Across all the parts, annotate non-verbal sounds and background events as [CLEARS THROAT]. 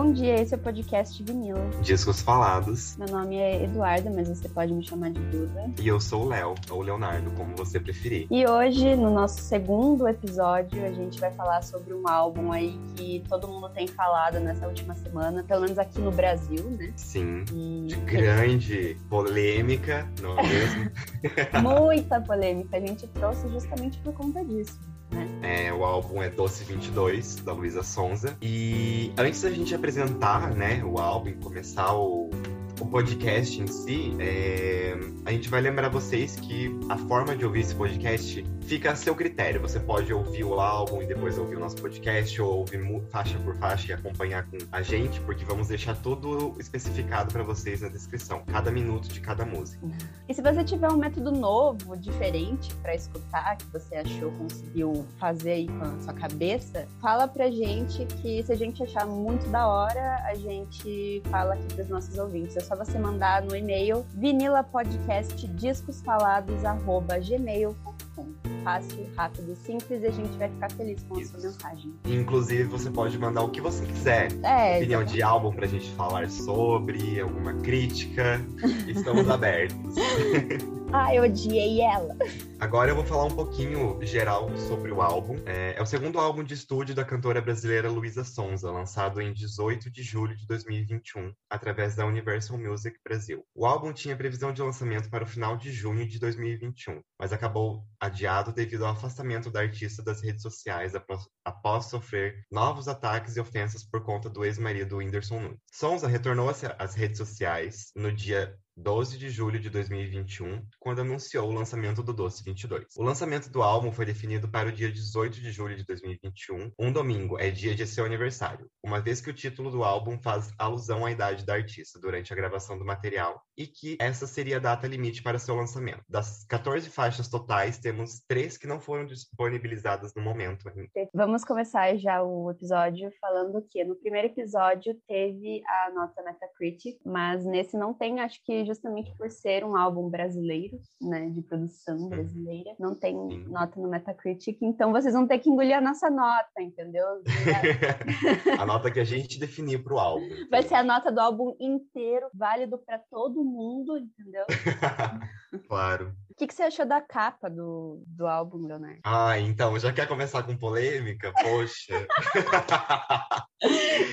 Bom dia, esse é o podcast Vinila. Discos Falados. Meu nome é Eduarda, mas você pode me chamar de Duda. E eu sou o Léo, ou Leonardo, como você preferir. E hoje, no nosso segundo episódio, a gente vai falar sobre um álbum aí que todo mundo tem falado nessa última semana, pelo menos aqui no Brasil, né? Sim. E... De grande polêmica, não é mesmo? [LAUGHS] Muita polêmica. A gente trouxe justamente por conta disso. Né? É, o álbum é Doce 22, da Luísa Sonza. E antes da gente apresentar né, o álbum começar o, o podcast em si, é, a gente vai lembrar vocês que a forma de ouvir esse podcast fica a seu critério. Você pode ouvir o álbum e depois ouvir o nosso podcast, ou ouvir faixa por faixa e acompanhar com a gente, porque vamos deixar tudo especificado para vocês na descrição, cada minuto de cada música. E se você tiver um método novo, diferente para escutar, que você achou, conseguiu fazer aí com a sua cabeça, fala pra gente que se a gente achar muito da hora, a gente fala aqui pros nossos ouvintes. É só você mandar no e-mail vinilapodcastdiscosfalados@gmail.com fácil, rápido, simples e a gente vai ficar feliz com a sua mensagem. Inclusive, você pode mandar o que você quiser. É, Opinião de álbum pra gente falar sobre, alguma crítica. [LAUGHS] Estamos abertos. [LAUGHS] Ah, eu odiei ela. Agora eu vou falar um pouquinho geral sobre o álbum. É, é o segundo álbum de estúdio da cantora brasileira Luísa Sonza, lançado em 18 de julho de 2021, através da Universal Music Brasil. O álbum tinha previsão de lançamento para o final de junho de 2021, mas acabou adiado devido ao afastamento da artista das redes sociais após, após sofrer novos ataques e ofensas por conta do ex-marido Whindersson Nunes. Sonza retornou às redes sociais no dia 12 de julho de 2021, quando anunciou o lançamento do Doce 22. O lançamento do álbum foi definido para o dia 18 de julho de 2021, um domingo, é dia de seu aniversário, uma vez que o título do álbum faz alusão à idade da artista durante a gravação do material e que essa seria a data limite para seu lançamento. Das 14 faixas totais, temos três que não foram disponibilizadas no momento ainda. Vamos começar já o episódio falando que no primeiro episódio teve a nota Metacritic, mas nesse não tem, acho que justamente por ser um álbum brasileiro, né, de produção brasileira, não tem nota no Metacritic, então vocês vão ter que engolir a nossa nota, entendeu? [LAUGHS] a nota que a gente definir para o álbum. Vai ser a nota do álbum inteiro, válido para todo mundo, entendeu? [LAUGHS] claro. O que, que você achou da capa do, do álbum, Leonardo? Ah, então, já quer começar com polêmica? Poxa. [LAUGHS]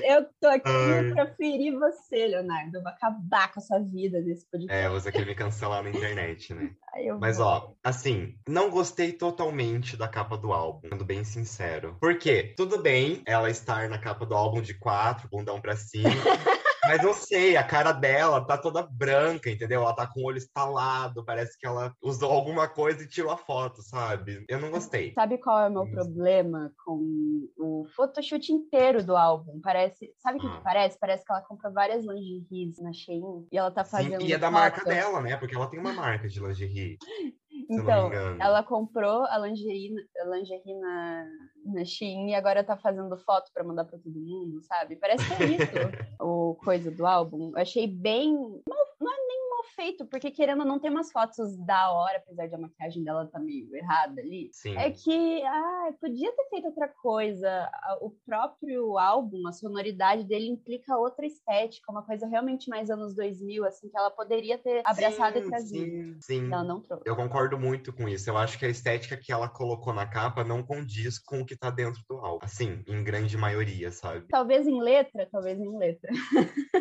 Eu tô aqui Ai. pra ferir você, Leonardo. Eu vou acabar com a sua vida nesse podcast. É, você quer me cancelar na internet, né? Mas, ó, assim, não gostei totalmente da capa do álbum, sendo bem sincero. Por quê? Tudo bem ela estar na capa do álbum de quatro, bundão pra cima. [LAUGHS] Mas não sei, a cara dela tá toda branca, entendeu? Ela tá com o olho estalado, parece que ela usou alguma coisa e tirou a foto, sabe? Eu não gostei. Sabe qual é o meu Mas... problema com o photoshoot inteiro do álbum? Parece. Sabe o que, que, ah. parece? Parece que ela compra várias lingeries na Shein e ela tá fazendo. Sim, e é da foto. marca dela, né? Porque ela tem uma marca de lingerie. [LAUGHS] Então, ela comprou a lingerie, a lingerie na, na Shein e agora tá fazendo foto para mandar para todo mundo, sabe? Parece que é isso [LAUGHS] o coisa do álbum. Eu achei bem. Não é nem feito, porque querendo não ter umas fotos da hora, apesar de a maquiagem dela tá meio errada ali. Sim. É que, ah, podia ter feito outra coisa. O próprio álbum, a sonoridade dele implica outra estética, uma coisa realmente mais anos 2000, assim, que ela poderia ter abraçado sim, e trazido. Sim, sim. Ela não trouxe. Eu concordo muito com isso. Eu acho que a estética que ela colocou na capa não condiz com o que tá dentro do álbum. Assim, em grande maioria, sabe? Talvez em letra, talvez em letra.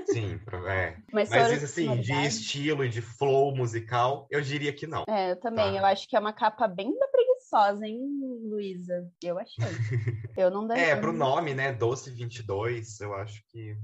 Sim, é. Mas, Mas assim, de estilo de flow musical, eu diria que não. É, eu também. Tá? Eu acho que é uma capa bem da preguiçosa, hein, Luísa? Eu achei. [LAUGHS] eu não daria. É, pro nome, né? Doce 22, eu acho que.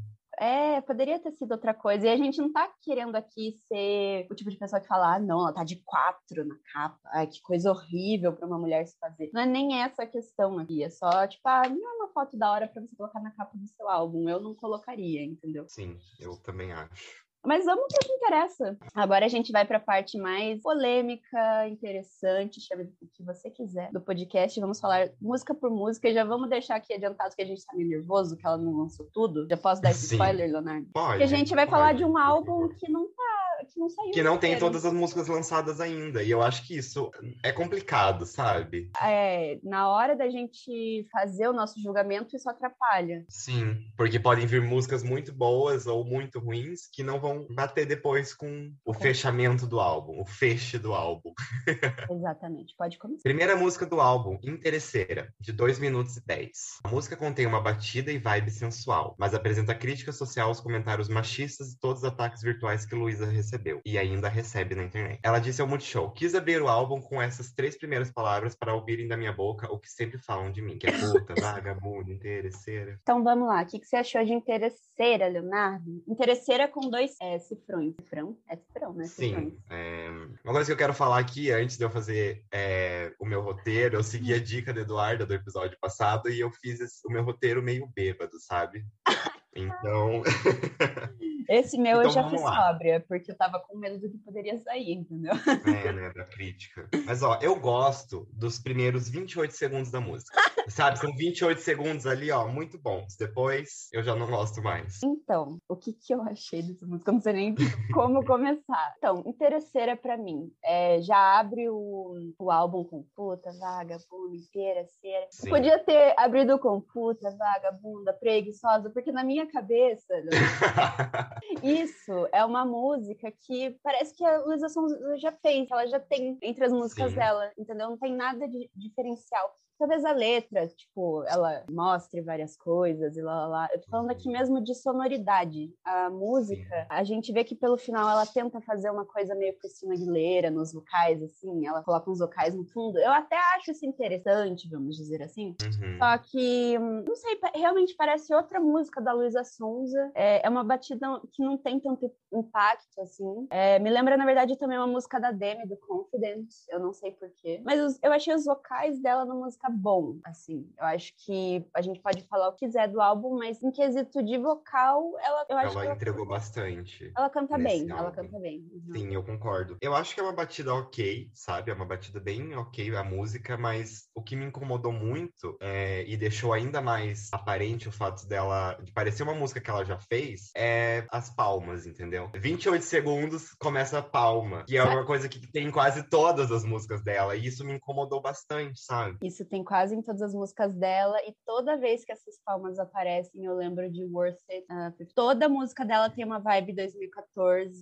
É, poderia ter sido outra coisa. E a gente não tá querendo aqui ser o tipo de pessoa que fala, ah, não, ela tá de quatro na capa. Ai, que coisa horrível para uma mulher se fazer. Não é nem essa a questão aqui. É só, tipo, ah, não é uma foto da hora para você colocar na capa do seu álbum. Eu não colocaria, entendeu? Sim, eu também acho. Mas vamos para o que interessa. Agora a gente vai para a parte mais polêmica, interessante, chame o que você quiser do podcast. Vamos falar música por música. Já vamos deixar aqui adiantado que a gente está meio nervoso, que ela não lançou tudo. Já posso dar esse [LAUGHS] Sim. spoiler, Leonardo? Pode. Que a gente vai pode, falar de um álbum que não tá que não saiu. Que não tem todas as músicas lançadas ainda. E eu acho que isso é complicado, sabe? É, na hora da gente fazer o nosso julgamento, isso atrapalha. Sim, porque podem vir músicas muito boas ou muito ruins que não vão bater depois com o fechamento do álbum, o feche do álbum. [LAUGHS] Exatamente, pode começar. Primeira música do álbum, Interesseira, de 2 minutos e 10. A música contém uma batida e vibe sensual, mas apresenta crítica social aos comentários machistas e todos os ataques virtuais que Luísa recebeu, e ainda recebe na internet. Ela disse ao Multishow, quis abrir o álbum com essas três primeiras palavras para ouvirem da minha boca o que sempre falam de mim, que é puta, [LAUGHS] vagabunda, interesseira. Então vamos lá, o que, que você achou de interesseira, Leonardo? Interesseira com dois é, cifrões. Cifrão? É cifrão, né? Sim. É... Uma coisa que eu quero falar aqui, antes de eu fazer é, o meu roteiro, eu segui a dica da Eduarda do episódio passado e eu fiz esse, o meu roteiro meio bêbado, sabe? [LAUGHS] Então. [LAUGHS] Esse meu então, eu já fiz lá. sóbria, porque eu tava com medo do que poderia sair, entendeu? É, né, da crítica. Mas, ó, eu gosto dos primeiros 28 segundos da música. Sabe, são 28 segundos ali, ó, muito bons. Depois, eu já não gosto mais. Então, o que que eu achei dessa música? Eu não sei nem como começar. Então, interesseira para mim. É, já abre o, o álbum com puta, vagabunda, interesseira. Podia ter abrido com puta, vagabunda, preguiçosa, porque na minha cabeça... [LAUGHS] Isso é uma música que parece que a Luísa Sonza já fez, ela já tem entre as músicas Sim. dela, entendeu? Não tem nada de diferencial talvez a letra, tipo, ela mostre várias coisas e lá, lá, lá. Eu tô falando aqui mesmo de sonoridade. A música, a gente vê que pelo final ela tenta fazer uma coisa meio Cristina Aguilera nos vocais, assim, ela coloca uns vocais no fundo. Eu até acho isso interessante, vamos dizer assim. Uhum. Só que, não sei, realmente parece outra música da Luísa Sonza. É, é, uma batida que não tem tanto impacto, assim. É, me lembra, na verdade, também uma música da Demi, do Confidence. Eu não sei porquê. Mas eu achei os vocais dela na música bom, assim. Eu acho que a gente pode falar o que quiser do álbum, mas em quesito de vocal, ela eu acho ela que entregou ela... bastante. Ela canta bem, álbum. ela canta bem. Uhum. Sim, eu concordo. Eu acho que é uma batida ok, sabe? É uma batida bem ok a música, mas o que me incomodou muito é, e deixou ainda mais aparente o fato dela de parecer uma música que ela já fez é as palmas, entendeu? 28 segundos começa a palma, que é uma coisa que tem em quase todas as músicas dela, e isso me incomodou bastante, sabe? Isso tem quase em todas as músicas dela, e toda vez que essas palmas aparecem, eu lembro de Worth It. Uh, toda música dela tem uma vibe 2014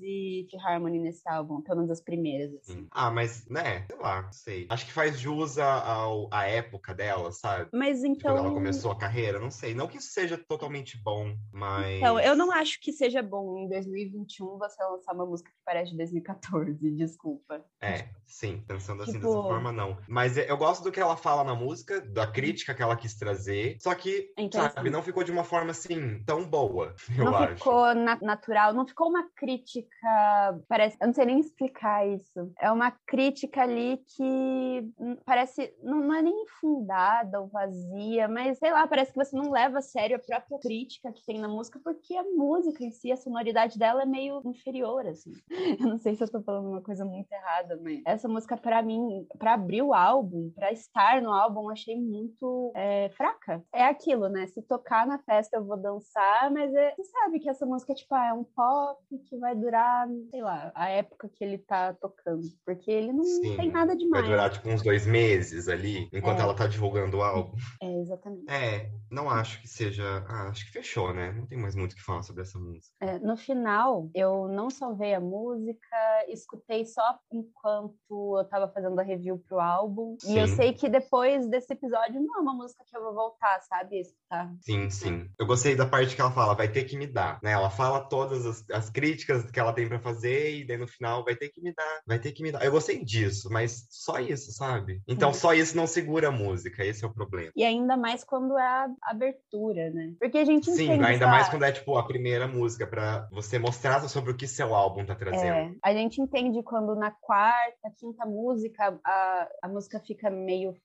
de Harmony nesse álbum, pelo menos as primeiras. Assim. Ah, mas, né, sei lá, sei. Acho que faz jus ao, à época dela, sabe? Mas então. Quando ela começou a carreira, não sei. Não que isso seja totalmente bom, mas. Então, eu não acho que seja bom em 2021 você lançar uma música que parece de 2014, desculpa. É, sim, pensando assim tipo... dessa forma, não. Mas eu gosto do que ela fala na música, da crítica que ela quis trazer, só que, então, sabe, não ficou de uma forma assim tão boa, [LAUGHS] eu não acho. ficou na natural, não ficou uma crítica, parece, eu não sei nem explicar isso. É uma crítica ali que parece, não, não é nem infundada ou vazia, mas sei lá, parece que você não leva a sério a própria crítica que tem na música, porque a música em si, a sonoridade dela é meio inferior, assim. [LAUGHS] Eu não sei se eu tô falando uma coisa muito errada, mas essa música, para mim, para abrir o álbum, para estar no álbum, achei muito é, fraca. É aquilo, né? Se tocar na festa eu vou dançar, mas é, você sabe que essa música tipo, ah, é um pop que vai durar, sei lá, a época que ele tá tocando. Porque ele não Sim, tem nada demais. Vai durar tipo uns dois meses ali, enquanto é. ela tá divulgando o álbum. É, exatamente. É, não acho que seja. Ah, acho que fechou, né? Não tem mais muito o que falar sobre essa música. É, no final, eu não salvei a música, escutei só enquanto eu tava fazendo a review pro álbum. Sim. E eu sei que depois desse episódio não é uma música que eu vou voltar, sabe? Escutar. Sim, sim. Eu gostei da parte que ela fala, vai ter que me dar, né? Ela fala todas as, as críticas que ela tem para fazer e daí no final vai ter que me dar, vai ter que me dar. Eu gostei disso, mas só isso, sabe? Então só isso não segura a música, esse é o problema. E ainda mais quando é a abertura, né? Porque a gente Sim, entende, ainda mais quando é tipo a primeira música para você mostrar sobre o que seu álbum tá trazendo. É, a gente entende quando na quarta, quinta música a, a música fica meio,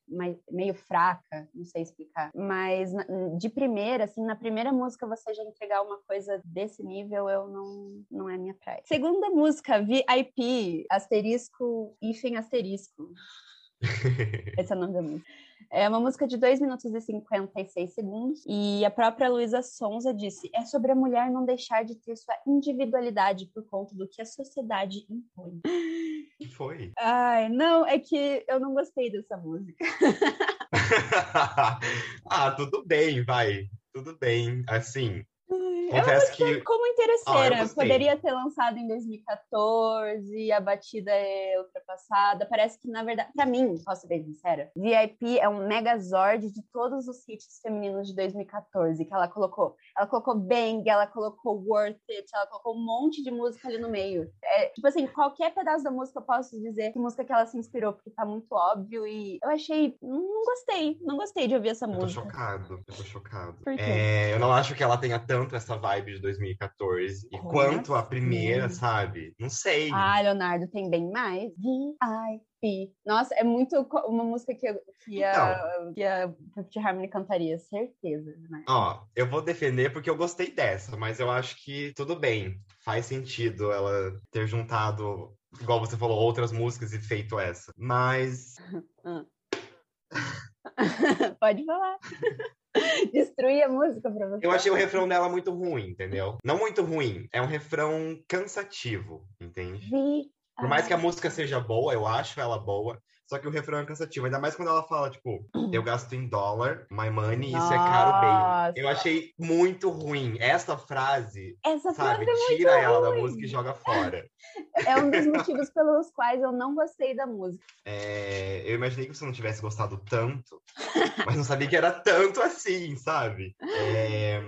meio fraca, não sei explicar. Mas de primeira, assim, na primeira música você já entregar uma coisa desse nível, eu não, não é minha praia. Segunda música, VIP, asterisco, hífen asterisco. [LAUGHS] Esse é o nome da música. É uma música de 2 minutos e 56 segundos. E a própria Luísa Sonza disse: é sobre a mulher não deixar de ter sua individualidade por conta do que a sociedade impõe. que foi? Ai, não, é que eu não gostei dessa música. [LAUGHS] ah, tudo bem, vai. Tudo bem. Assim, Confesso que. Como interesseira, ah, poderia ter lançado em 2014, a batida é ultrapassada. Parece que, na verdade, pra mim, posso ser bem sincera, VIP é um megazord de todos os hits femininos de 2014 que ela colocou. Ela colocou Bang, ela colocou Worth It, ela colocou um monte de música ali no meio. É, tipo assim, qualquer pedaço da música eu posso dizer que música que ela se inspirou, porque tá muito óbvio e eu achei. Não gostei, não gostei de ouvir essa eu música. Tô chocado, eu tô chocado. Por quê? É, eu não acho que ela tenha tanto essa vibe de 2014. E quanto à primeira, sabe? Não sei. Ah, Leonardo, tem bem mais. VIP. Nossa, é muito uma música que, eu, que, então, a, que a Fifth Harmony cantaria, certeza. Né? Ó, eu vou defender porque eu gostei dessa, mas eu acho que tudo bem. Faz sentido ela ter juntado, igual você falou, outras músicas e feito essa. Mas. [LAUGHS] [LAUGHS] Pode falar. [LAUGHS] Destruir a música pra você. Eu achei o refrão dela muito ruim, entendeu? Não muito ruim, é um refrão cansativo, entende? Vi. Por mais que a música seja boa, eu acho ela boa, só que o refrão é cansativo. Ainda mais quando ela fala, tipo, eu gasto em dólar, my money, isso é caro bem. Eu achei muito ruim. Essa frase, Essa sabe, frase é tira ela ruim. da música e joga fora. É um dos motivos pelos quais eu não gostei da música. É, eu imaginei que você não tivesse gostado tanto, mas não sabia que era tanto assim, sabe? É,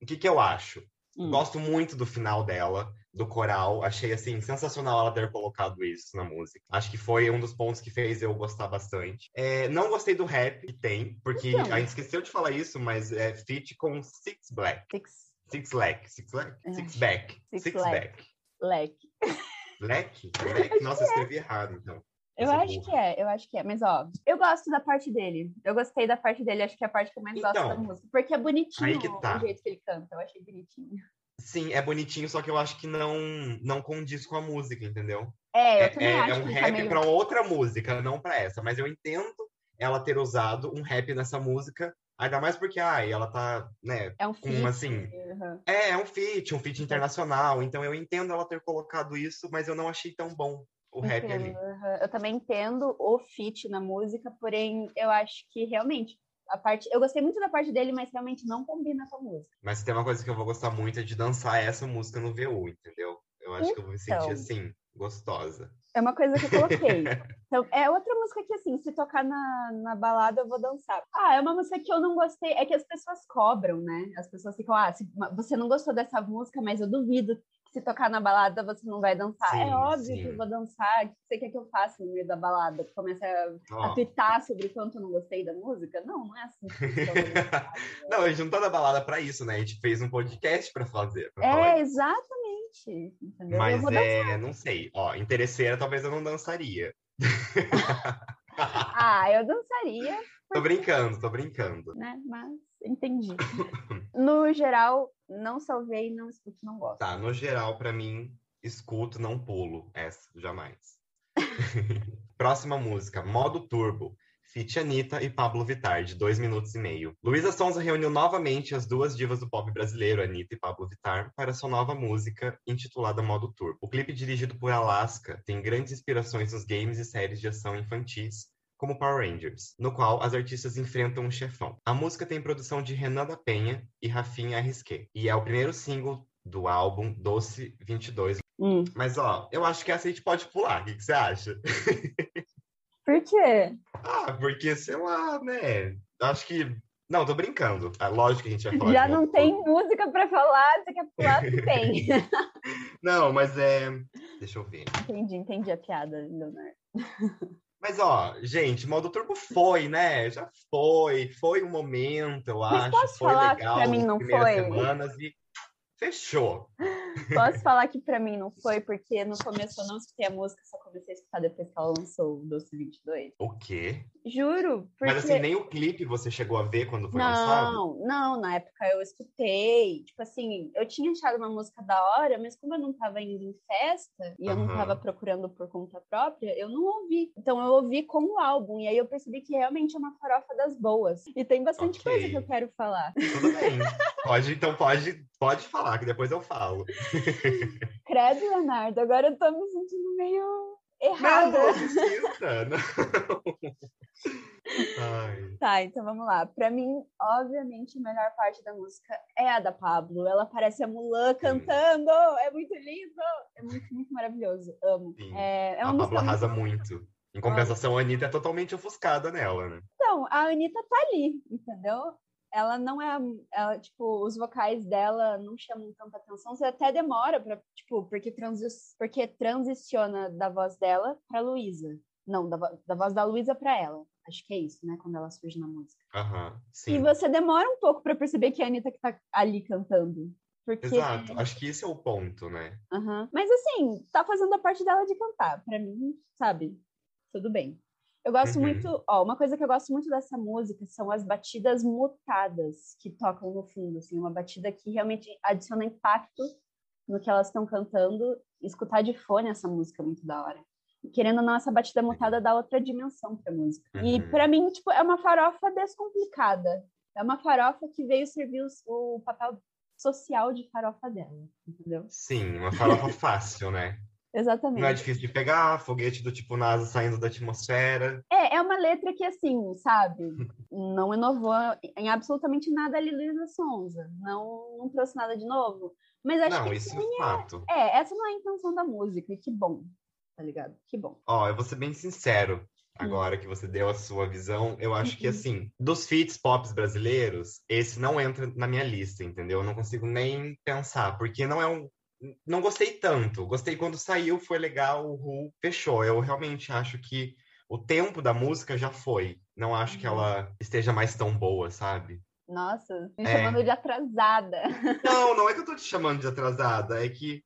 o que, que eu acho? Hum. Gosto muito do final dela do coral. Achei, assim, sensacional ela ter colocado isso na música. Acho que foi um dos pontos que fez eu gostar bastante. É, não gostei do rap que tem, porque então. a gente esqueceu de falar isso, mas é feat com Six Black. Six. Six Black. Six Black? Six Back. Six, Six Back. Black. Black? Black? [LAUGHS] Nossa, eu escrevi errado, então. Eu acho que é, eu acho que é, mas ó, eu gosto da parte dele. Eu gostei da parte dele, acho que é a parte que eu mais então, gosto da música. Porque é bonitinho tá. o jeito que ele canta, eu achei bonitinho. Sim, é bonitinho, só que eu acho que não não condiz com a música, entendeu? É, eu é, também é, acho é um rap tá meio... para outra música, não para essa. Mas eu entendo ela ter usado um rap nessa música, ainda mais porque, ai, ela tá, né, é um feat, assim, uhum. é, é um feat, um feat internacional. Então eu entendo ela ter colocado isso, mas eu não achei tão bom o rap entendo, ali. Uhum. Eu também entendo o feat na música, porém eu acho que realmente a parte. Eu gostei muito da parte dele, mas realmente não combina com a música. Mas tem uma coisa que eu vou gostar muito é de dançar essa música no VU, entendeu? Eu acho então, que eu vou me sentir então. assim, gostosa. É uma coisa que eu coloquei. [LAUGHS] então, é outra música que, assim, se tocar na, na balada, eu vou dançar. Ah, é uma música que eu não gostei. É que as pessoas cobram, né? As pessoas ficam, ah, se, você não gostou dessa música, mas eu duvido se tocar na balada você não vai dançar. É sim, é óbvio sim. que eu vou dançar. O que você quer que eu faça no meio da balada? Comece a, oh. a twittar sobre quanto eu não gostei da música? Não, não é assim. [LAUGHS] não, a gente não tá na balada pra isso, né? A gente fez um podcast pra fazer. Pra é, falar exatamente. Entendeu? Mas é, não sei. Ó, interesseira talvez eu não dançaria. [LAUGHS] ah, eu dançaria. Porque... Tô brincando, tô brincando. Né? Mas entendi. [LAUGHS] no geral, não salvei, não escuto, não gosto. Tá, no geral, para mim, escuto, não pulo. Essa, jamais. [LAUGHS] Próxima música, Modo Turbo. Fit Anitta e Pablo Vittar, de dois minutos e meio. Luísa Sonza reuniu novamente as duas divas do pop brasileiro, Anitta e Pablo Vittar, para sua nova música, intitulada Modo Turbo. O clipe dirigido por Alaska tem grandes inspirações nos games e séries de ação infantis, como Power Rangers, no qual as artistas enfrentam um chefão. A música tem produção de Renan da Penha e Rafinha Arrisquet, e é o primeiro single do álbum Doce 22. Hum. Mas, ó, eu acho que essa a gente pode pular. O que, que você acha? [LAUGHS] Por quê? Ah, porque, sei lá, né? Acho que. Não, tô brincando. É lógico que a gente vai falar. Já não tem música pra falar, você quer pular, tem. [LAUGHS] não, mas é. Deixa eu ver. Entendi, entendi a piada, Leonardo. [LAUGHS] Mas, ó, gente, modo turbo foi, né? Já foi, foi um momento, eu Mas acho. Posso foi falar legal que pra mim não foi? semanas e fechou. Posso falar que para mim não foi, [LAUGHS] porque no começo eu não escutei a música, só comecei a escutar depois que ela lançou o Doce 22. O quê? Juro. Porque... Mas assim, nem o clipe você chegou a ver quando foi não, lançado? Não, não, na época eu escutei. Tipo assim, eu tinha achado uma música da hora, mas como eu não tava indo em festa e eu uhum. não tava procurando por conta própria, eu não ouvi. Então eu ouvi com o álbum, e aí eu percebi que realmente é uma farofa das boas. E tem bastante okay. coisa que eu quero falar. Tudo bem. [LAUGHS] pode, então pode, pode falar, que depois eu falo. [LAUGHS] Credo, Leonardo, agora eu tô me sentindo meio errada. Não, não. [LAUGHS] Tá, então vamos lá. Para mim, obviamente, a melhor parte da música é a da Pablo. Ela parece a Mulan cantando. É muito lindo. É muito, muito maravilhoso. Amo. É, é a Pablo arrasa muito. Em compensação, a Anitta é totalmente ofuscada nela, né? Então, a Anitta tá ali, entendeu? Ela não é, ela, tipo, os vocais dela não chamam tanta atenção, você até demora para, tipo, porque, transi porque transiciona da voz dela para Luísa. Não, da, da voz da Luísa para ela. Acho que é isso, né, quando ela surge na música. Uhum, e você demora um pouco para perceber que é a Anitta que tá ali cantando. Porque... Exato, acho que esse é o ponto, né? Uhum. Mas assim, tá fazendo a parte dela de cantar. Para mim, sabe, tudo bem. Eu gosto uhum. muito, ó, uma coisa que eu gosto muito dessa música são as batidas mutadas que tocam no fundo, assim, uma batida que realmente adiciona impacto no que elas estão cantando. Escutar de fone essa música é muito da hora. querendo ou não, essa batida mutada dá outra dimensão pra música. Uhum. E para mim, tipo, é uma farofa descomplicada. É uma farofa que veio servir o papel social de farofa dela, entendeu? Sim, uma farofa fácil, né? Exatamente. Não é difícil de pegar, foguete do tipo NASA saindo da atmosfera. É, é uma letra que, assim, sabe, [LAUGHS] não inovou em absolutamente nada a Luísa Sonza. Não, não trouxe nada de novo. Mas acho não, que. isso é fato. É, essa não é a intenção da música, e que bom, tá ligado? Que bom. Ó, eu vou ser bem sincero. Agora hum. que você deu a sua visão, eu acho que uhum. assim, dos feats pops brasileiros, esse não entra na minha lista, entendeu? Eu não consigo nem pensar, porque não é um, não gostei tanto. Gostei quando saiu, foi legal, o Ru fechou. Eu realmente acho que o tempo da música já foi. Não acho uhum. que ela esteja mais tão boa, sabe? Nossa, me é. chamando de atrasada. [LAUGHS] Não, não é que eu tô te chamando de atrasada, é que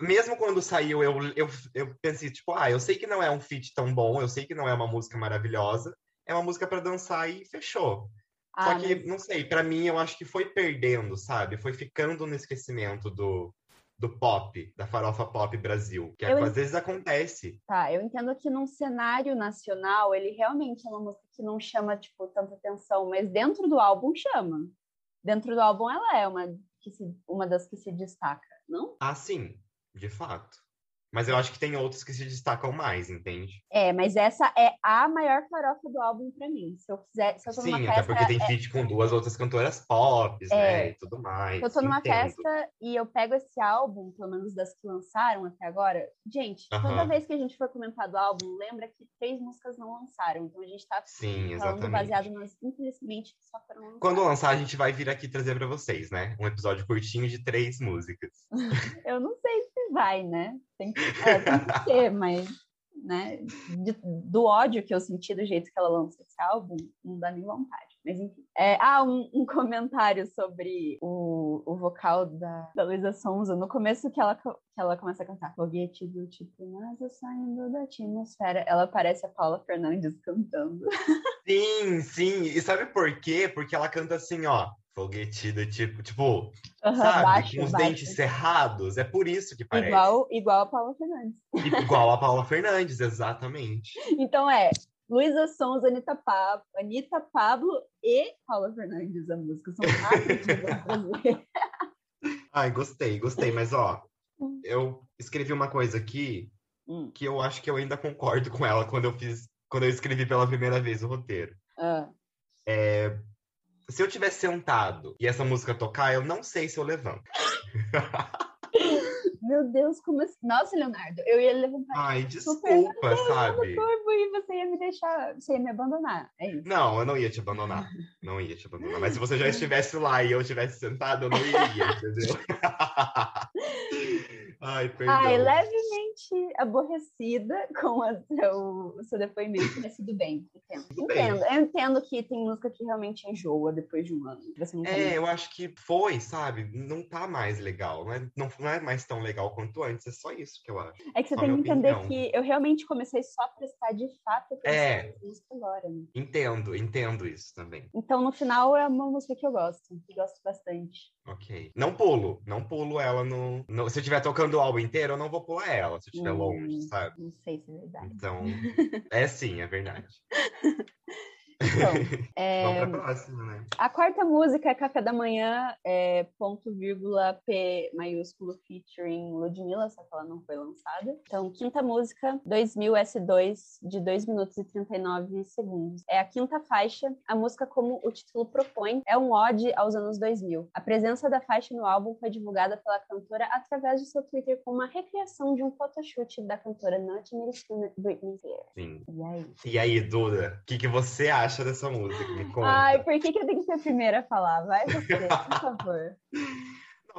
mesmo quando saiu, eu, eu, eu pensei, tipo, ah, eu sei que não é um feat tão bom, eu sei que não é uma música maravilhosa, é uma música para dançar e fechou. Só ah, que, mas... não sei, para mim eu acho que foi perdendo, sabe? Foi ficando no esquecimento do, do pop, da farofa pop Brasil, que eu às vezes acontece. Tá, eu entendo que num cenário nacional, ele realmente é uma música que não chama, tipo, tanta atenção, mas dentro do álbum chama. Dentro do álbum ela é uma, que se, uma das que se destaca, não? Ah, sim, de fato. Mas eu acho que tem outros que se destacam mais, entende? É, mas essa é a maior farofa do álbum para mim. Se eu quiser, se eu tô Sim, numa até festa, porque tem é... feat com duas outras cantoras pop, é... né, e tudo mais. Eu tô numa entendo. festa e eu pego esse álbum, pelo menos das que lançaram até agora, gente, uh -huh. toda vez que a gente for comentar do álbum, lembra que três músicas não lançaram, então a gente tá Sim, falando baseado nas, infelizmente, só foram lançadas. Quando lançar, a gente vai vir aqui trazer para vocês, né, um episódio curtinho de três músicas. [LAUGHS] eu não sei se vai, né? Tem que, é, tem que ser, mas né, de, do ódio que eu senti do jeito que ela lançou esse álbum, não dá nem vontade. Mas enfim. É, ah, um, um, [LAUGHS] comentário sobre o, o vocal da, da Luísa Sonza. No começo que ela, que ela começa a cantar Foguete do tipo NASA saindo da atmosfera. Ela parece a Paula Fernandes cantando. [LAUGHS] Sim, sim. E sabe por quê? Porque ela canta assim, ó foguete do tipo, tipo, uhum, sabe, baixo, com os baixo. dentes cerrados. É por isso que parece. Igual, igual a Paula Fernandes. Igual a [LAUGHS] Paula Fernandes, exatamente. Então é Luísa Sons, Anitta, Pablo, Anitta Pablo e Paula Fernandes a música. São quatro Ai, gostei, gostei. Mas, ó, eu escrevi uma coisa aqui hum. que eu acho que eu ainda concordo com ela quando eu fiz, quando eu escrevi pela primeira vez o roteiro. Ah. É, se eu tivesse sentado e essa música tocar, eu não sei se eu levanto. [LAUGHS] Meu Deus, como assim? Nossa, Leonardo, eu ia levantar. Ai, desculpa, sabe? Turbo e você ia me deixar, você ia me abandonar. É isso. Não, eu não ia te abandonar. Não ia te abandonar. Mas se você já estivesse lá e eu estivesse sentado, eu não iria, entendeu? [LAUGHS] Ai, perdão. Ai, levemente aborrecida com a, o, o, seu depoimento, mas tudo bem, entendo. Tudo entendo. Bem. Eu entendo que tem música que realmente enjoa depois de um ano. é, eu acho que foi, sabe? Não tá mais legal. Não é, não, não é mais tão legal quanto antes. É só isso que eu acho. É que você só tem que entender opinião. que eu realmente comecei só a prestar de fato atenção é, agora. Né? Entendo, entendo isso também. Então, no final, é uma música que eu gosto. Que gosto bastante. Ok. Não pulo. Não pulo ela no, no... Se eu estiver tocando o álbum inteiro, eu não vou pular ela. Se eu estiver hum, longe, sabe? Não sei se é verdade. Então, [LAUGHS] é sim, é verdade. [LAUGHS] Então, [LAUGHS] é, Vamos pra próxima, né? A quarta música é Café da Manhã, é, ponto vírgula P maiúsculo featuring Ludmilla, só que ela não foi lançada. Então, quinta música, 2000 S2, de 2 minutos e 39 segundos. É a quinta faixa. A música, como o título propõe, é um ode aos anos 2000. A presença da faixa no álbum foi divulgada pela cantora através de seu Twitter com uma recriação de um photoshoot da cantora norte-americana Britney Spears. Sim. E aí? E aí, Duda? O que, que você acha? Acha dessa música? Me conta. Ai, por que, que eu tenho que ser a primeira a falar? Vai você, por [LAUGHS] favor.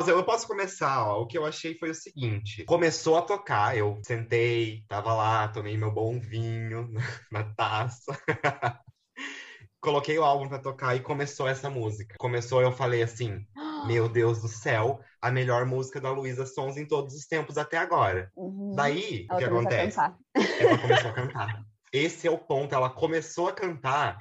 eu posso começar, ó. O que eu achei foi o seguinte: começou a tocar, eu sentei, tava lá, tomei meu bom vinho [LAUGHS] na taça. [LAUGHS] Coloquei o álbum para tocar e começou essa música. Começou, eu falei assim: [GASPS] Meu Deus do céu, a melhor música da Luísa Sons em todos os tempos até agora. Uhum. Daí, Ela o que acontece? Ela começou a cantar. Esse é o ponto. Ela começou a cantar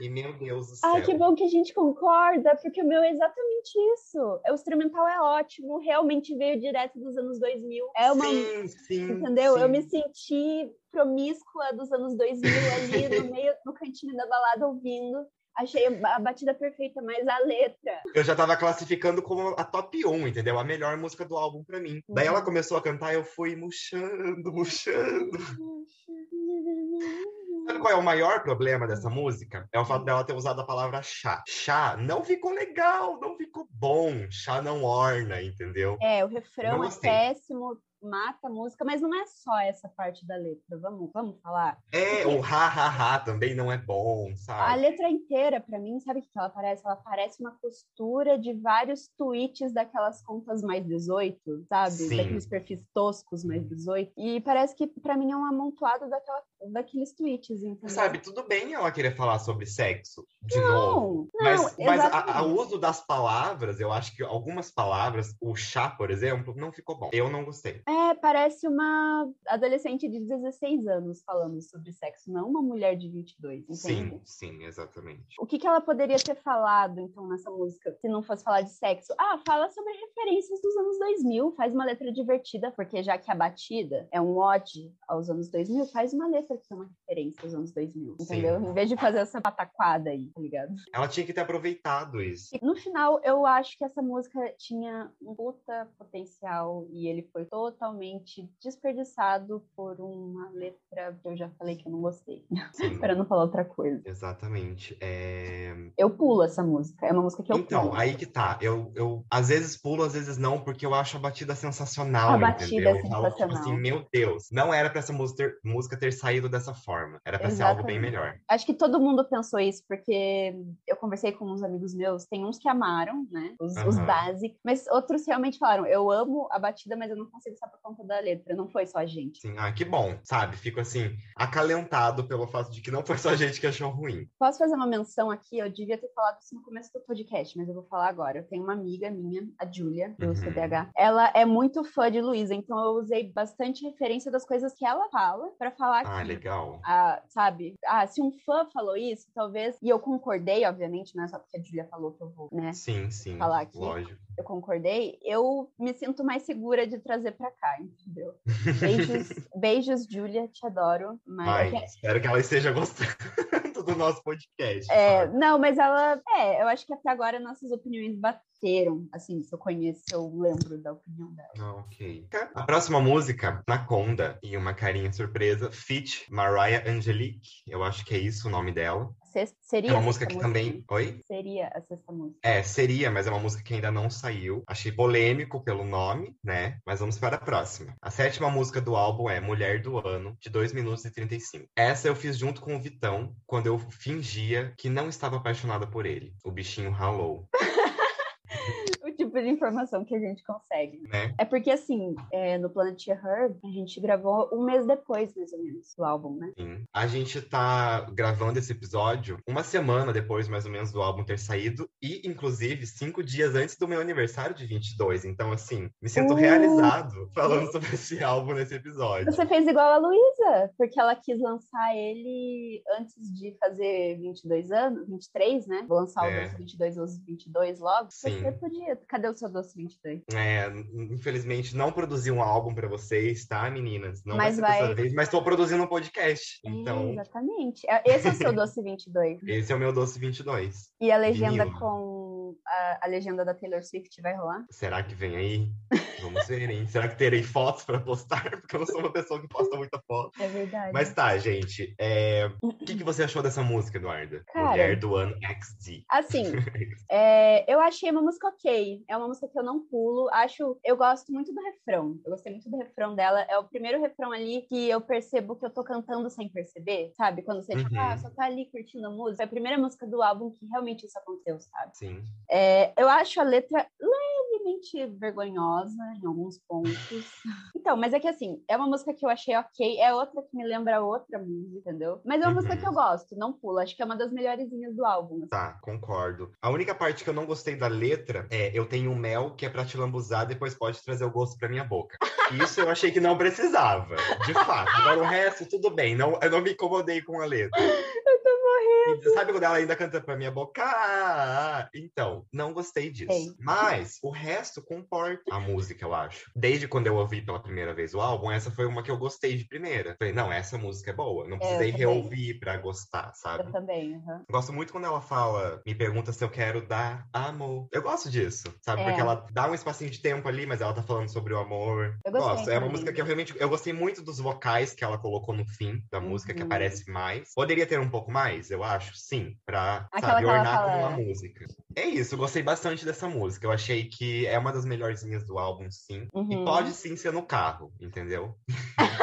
e, meu Deus do céu. Ai, que bom que a gente concorda, porque o meu é exatamente isso. O instrumental é ótimo, realmente veio direto dos anos 2000. É uma. Sim, sim. Entendeu? Sim. Eu me senti promíscua dos anos 2000 ali no [LAUGHS] meio, no cantinho da balada ouvindo. Achei a batida perfeita, mas a letra. Eu já tava classificando como a top 1, entendeu? A melhor música do álbum pra mim. Uhum. Daí ela começou a cantar e eu fui murchando, murchando. Sabe qual é o maior problema dessa música? É o fato dela ter usado a palavra chá. Chá não ficou legal, não ficou bom. Chá não orna, entendeu? É, o refrão é péssimo mata a música, mas não é só essa parte da letra. Vamos, vamos falar? É, Porque... o ha ha ha também não é bom, sabe? A letra inteira, para mim, sabe o que ela parece? Ela parece uma costura de vários tweets daquelas contas mais 18, sabe? Sim. Daqueles perfis toscos mais 18. E parece que para mim é um amontoado daquela, daqueles tweets, entendeu? Sabe, tudo bem ela querer falar sobre sexo de não, novo. Não, mas mas o uso das palavras, eu acho que algumas palavras, o chá, por exemplo, não ficou bom. Eu não gostei. É, parece uma adolescente de 16 anos falando sobre sexo, não uma mulher de 22, entende? Sim, sim, exatamente. O que, que ela poderia ter falado, então, nessa música, se não fosse falar de sexo? Ah, fala sobre referências dos anos 2000, faz uma letra divertida, porque já que a batida é um ode aos anos 2000, faz uma letra que é uma referência aos anos 2000, entendeu? Sim. Em vez de fazer essa pataquada aí, tá ligado? Ela tinha que ter aproveitado isso. No final, eu acho que essa música tinha um puta potencial e ele foi totalmente totalmente desperdiçado por uma letra que eu já falei que eu não gostei. [LAUGHS] para não falar outra coisa. Exatamente. É... Eu pulo essa música. É uma música que eu então, pulo. Então, aí que tá. Eu, eu às vezes pulo, às vezes não, porque eu acho a batida sensacional. A batida entendeu? é sensacional. Eu falo, tipo assim, meu Deus, não era para essa música ter, música ter saído dessa forma. Era para ser algo bem melhor. Acho que todo mundo pensou isso, porque eu conversei com uns amigos meus, tem uns que amaram, né? Os, uhum. os básicos, mas outros realmente falaram: eu amo a batida, mas eu não consigo saber por conta da letra, não foi só a gente. Sim, ah, que bom, sabe? Fico assim, acalentado pelo fato de que não foi só a gente que achou ruim. Posso fazer uma menção aqui? Eu devia ter falado isso no começo do podcast, mas eu vou falar agora. Eu tenho uma amiga minha, a Julia, do uhum. CDH. Ela é muito fã de Luísa, então eu usei bastante referência das coisas que ela fala para falar Ah, legal. Ah, sabe? Ah, se um fã falou isso, talvez. E eu concordei, obviamente, não é só porque a Julia falou que eu vou, né? Sim, sim. Falar aqui. Lógico. Eu concordei. Eu me sinto mais segura de trazer para cá, entendeu? Beijos, [LAUGHS] beijos, Julia, te adoro. Mas Ai, é espero que ela esteja gostando do nosso podcast. É, não, mas ela. É, eu acho que até agora nossas opiniões bateram. Assim, se eu conheço, eu lembro da opinião dela. Ah, ok. A próxima música, Naconda, e uma carinha surpresa, Fit Mariah Angelique. Eu acho que é isso o nome dela. Sexta, seria é uma música que música? também. Oi? Seria a sexta música. É, seria, mas é uma música que ainda não saiu. Achei polêmico pelo nome, né? Mas vamos para a próxima. A sétima música do álbum é Mulher do Ano, de 2 minutos e 35. Essa eu fiz junto com o Vitão, quando eu fingia que não estava apaixonada por ele. O bichinho ralou. Tipo de informação que a gente consegue. Né? É porque, assim, é, no Planet Her, a gente gravou um mês depois, mais ou menos, do álbum, né? Sim. A gente tá gravando esse episódio uma semana depois, mais ou menos, do álbum ter saído. E, inclusive, cinco dias antes do meu aniversário de 22. Então, assim, me sinto Uh! realizado falando sobre esse álbum nesse episódio. Você fez igual a Luísa, porque ela quis lançar ele antes de fazer 22 anos, 23, né? Vou lançar o Doce 22 ou os 22 logo. Sim. Você podia. Cadê o seu Doce 22? É, infelizmente não produzi um álbum pra vocês, tá, meninas? Não Mas vai ser dessa vai- vez, mas tô produzindo um podcast. É, Então, exatamente. É, Esse é o seu Doce 22. esse é o meu doce 22. E a legenda Vinil. com a, a legenda da Taylor Swift vai rolar? Será que vem aí? Vamos ver, hein? Será que terei fotos pra postar? [LAUGHS] Porque eu não sou uma pessoa que posta muita foto. É verdade. Mas tá, gente. é, O que, que você achou dessa música, Eduarda? Cara. Mulher do ano XD. Assim, [LAUGHS] é, eu achei uma música ok. É uma música que eu não pulo. Acho, eu gosto muito do refrão. Eu gostei muito do refrão dela. É o primeiro refrão ali que eu percebo que eu tô cantando sem perceber, sabe? Quando você, tipo, Uhum. ah, só tá ali curtindo a música. É a primeira música do álbum que realmente isso aconteceu, sabe? Sim. É, eu acho a letra levemente vergonhosa em alguns pontos. [LAUGHS] Então, mas é que assim, é uma música que eu achei ok, é outra que me lembra outra música, entendeu? Mas é uma música Uhum. que eu gosto, não pula. Acho que é uma das melhorezinhas do álbum. assim. Tá, concordo. A única parte que eu não gostei da letra é eu tenho um mel que é pra te lambuzar, depois pode trazer o gosto pra minha boca. Isso eu achei que não precisava, de fato. Agora o resto, tudo bem. Não, eu não me incomodei com a letra. [LAUGHS] Sabe quando ela ainda canta pra minha boca? Ah, então, não gostei disso. Sei. Mas o resto comporta a música, eu acho. Desde quando eu ouvi pela primeira vez o álbum, essa foi uma que eu gostei de primeira. Falei, não, essa música é boa. Não precisei também. reouvir pra gostar, sabe? Eu também, aham. Gosto muito quando ela fala, me pergunta se eu quero dar amor. Eu gosto disso, sabe? É. Porque ela dá um espacinho de tempo ali, mas ela tá falando sobre o amor. Eu gostei Gosto. É uma música que eu realmente. Eu gostei muito dos vocais que ela colocou no fim da música, que Uhum. aparece mais. Poderia ter um pouco mais, eu acho, sim, pra Aquela sabe, ornar como uma música. É isso, eu gostei bastante dessa música. Eu achei que é uma das melhorzinhas do álbum, sim. E Uhum. pode sim ser no carro, entendeu? [LAUGHS]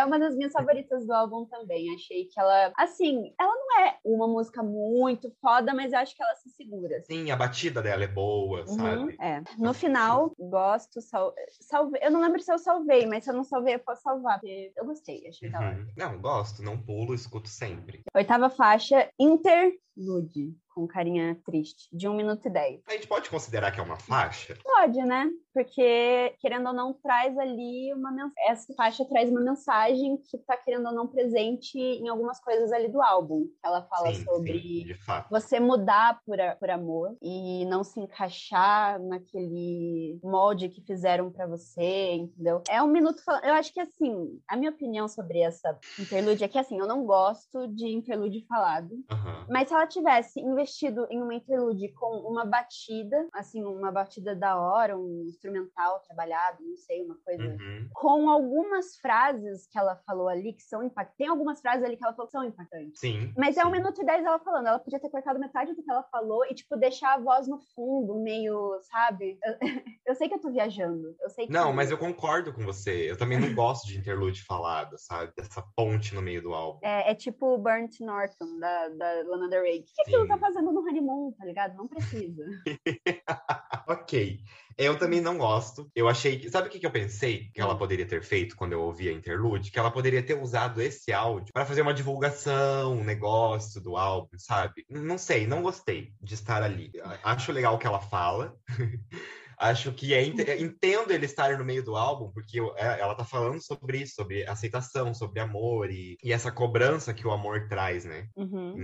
É, uma das minhas favoritas do álbum também. Achei que ela, assim, ela não é uma música muito foda, mas eu acho que ela se segura. assim. Sim, a batida dela é boa, Uhum, sabe? é. No final, gosto, sal... salvei. Eu não lembro se eu salvei, mas se eu não salvei, eu posso salvar, porque eu gostei, achei da hora. Uhum. Não, gosto, não pulo, escuto sempre. Oitava faixa, Interlude, com carinha triste, de 1 minuto e 10. A gente pode considerar que é uma faixa? Pode, né? Porque, querendo ou não, traz ali uma mensagem. Essa faixa traz uma mensagem que tá, querendo ou não, presente em algumas coisas ali do álbum. Ela fala sim, sobre sim, você mudar por, a- por amor e não se encaixar naquele molde que fizeram pra você, entendeu? É um minuto falando. Eu acho que assim, a minha opinião sobre essa interlude é que assim, eu não gosto de interlude falado. Aham. Mas se ela tivesse investido em uma interlude com uma batida, assim, uma batida da hora, um instrumental trabalhado, não sei, uma coisa Uhum. com algumas frases que ela falou ali que são impactantes. Tem algumas frases ali que ela falou que são impactantes. Sim. Mas é sim. um minuto e dez ela falando. Ela podia ter cortado metade do que ela falou e, tipo, deixar a voz no fundo, meio, sabe? Eu, [LAUGHS] eu sei que eu tô viajando. Eu sei que. Não, mas eu concordo com você. Eu também não gosto de interlude falado, sabe? Dessa ponte no meio do álbum. É, é tipo o Burnt Norton, da, da Lana Del Rey. O que, que aquilo tá fazendo no honeymoon, tá ligado? Não precisa. [LAUGHS] Ok. Eu também não gosto. Eu achei. Sabe o que, eu pensei que ela poderia ter feito quando eu ouvi a interlude? Que ela poderia ter usado esse áudio para fazer uma divulgação, um negócio do álbum, sabe? Não sei, não gostei de estar ali. Acho legal o que ela fala. [LAUGHS] Acho que é, ente- entendo ele estar no meio do álbum, porque é- ela tá falando sobre isso, sobre aceitação, sobre amor e, e essa cobrança que o amor traz, né? Uhum.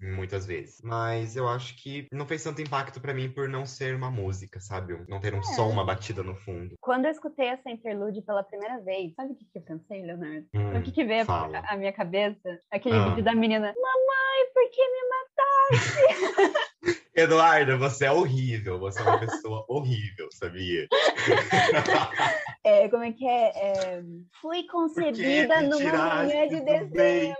em- muitas vezes. Mas eu acho que não fez tanto impacto pra mim por não ser uma música, sabe? Não ter um É. som, uma batida no fundo. Quando eu escutei essa interlude pela primeira vez, sabe o que, que eu pensei, Leonardo? Hum, o que, que veio fala. a, minha cabeça? Aquele Ah. vídeo da menina. Mamãe, por que me [LAUGHS] [LAUGHS] Eduardo, você é horrível. Você é uma pessoa horrível, sabia? [LAUGHS] É, como é que é? É, Fui concebida tiraste manhã de dezembro.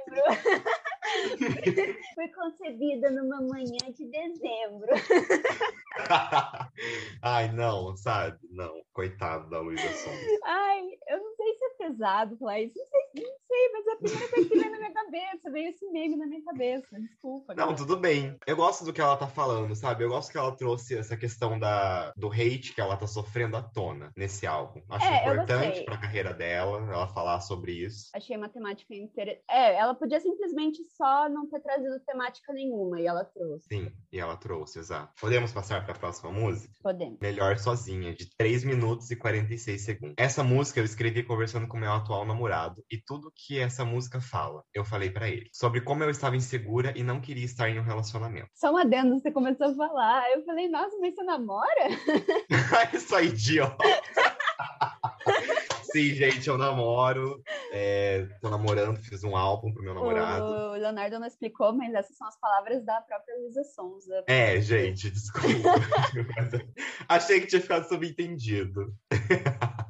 [LAUGHS] Fui concebida numa manhã de dezembro. [LAUGHS] Ai, não, sabe? Não. Coitado da Luísa Sonza. Ai, eu não sei se é pesado falar isso, não sei, não sei, mas é a primeira coisa que veio na minha cabeça, veio esse meme na minha cabeça. Desculpa. Não, tudo bem. Eu gosto do que ela tá falando, sabe? Eu gosto que ela trouxe essa questão da, do hate que ela tá sofrendo à tona nesse álbum. Acho É, importante pra carreira dela ela falar sobre isso. Achei a matemática interessante. É, ela podia simplesmente só não ter trazido temática nenhuma e ela trouxe. Sim, e ela trouxe, exato. Podemos passar pra próxima música? Podemos. Melhor Sozinha, de 3 minutos e 46 segundos. Essa música eu escrevi conversando com meu atual namorado e tudo que essa música fala, eu falei pra ele. Sobre como eu estava insegura e não queria estar em um relacionamento. Só um adendo, você começou a falar. Eu falei, nossa, mas você namora? [LAUGHS] Isso aí, idiota. [LAUGHS] Sim, gente, eu namoro. É, tô namorando, fiz um álbum pro meu namorado. O Leonardo não explicou, mas essas são as palavras da própria Luísa Sonza. É, gente, desculpa. [LAUGHS] Achei que tinha ficado subentendido. [LAUGHS]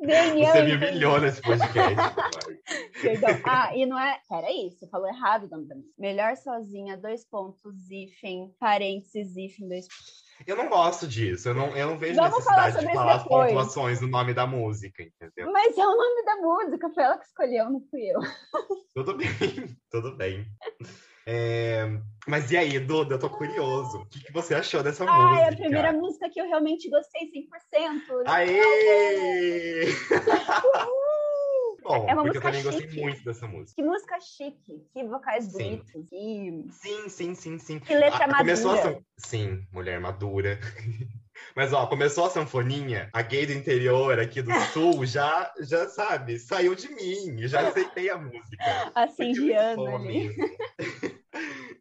Daniel, Você me entendeu? humilhou nesse podcast. Perdão. Ah, e não é. Peraí, você falou errado também. Melhor sozinha, dois pontos, hífen, parênteses, hífen, dois Eu não gosto disso. Eu não, eu não vejo Vamos falar necessidade de sobre falar as depois. pontuações no nome da música, entendeu? Mas é o nome da música, foi ela que escolheu, não fui eu. Tudo bem, [LAUGHS] tudo bem. É, Mas e aí, Duda? Eu tô curioso. O que, que você achou dessa Ah, música? é a primeira música que eu realmente gostei 100%. Aê! [LAUGHS] Bom, É uma porque eu música também gostei chique. muito dessa música. Que música chique, que vocais Sim. bonitos, que, Sim, sim, sim, sim. que letra Ah, começou a madura. san- Sim, mulher madura. [LAUGHS] Mas ó, começou a sanfoninha, a gay do interior aqui do sul [LAUGHS] já, já sabe, saiu de mim, já aceitei a música. A Cindiana boa ali. [LAUGHS]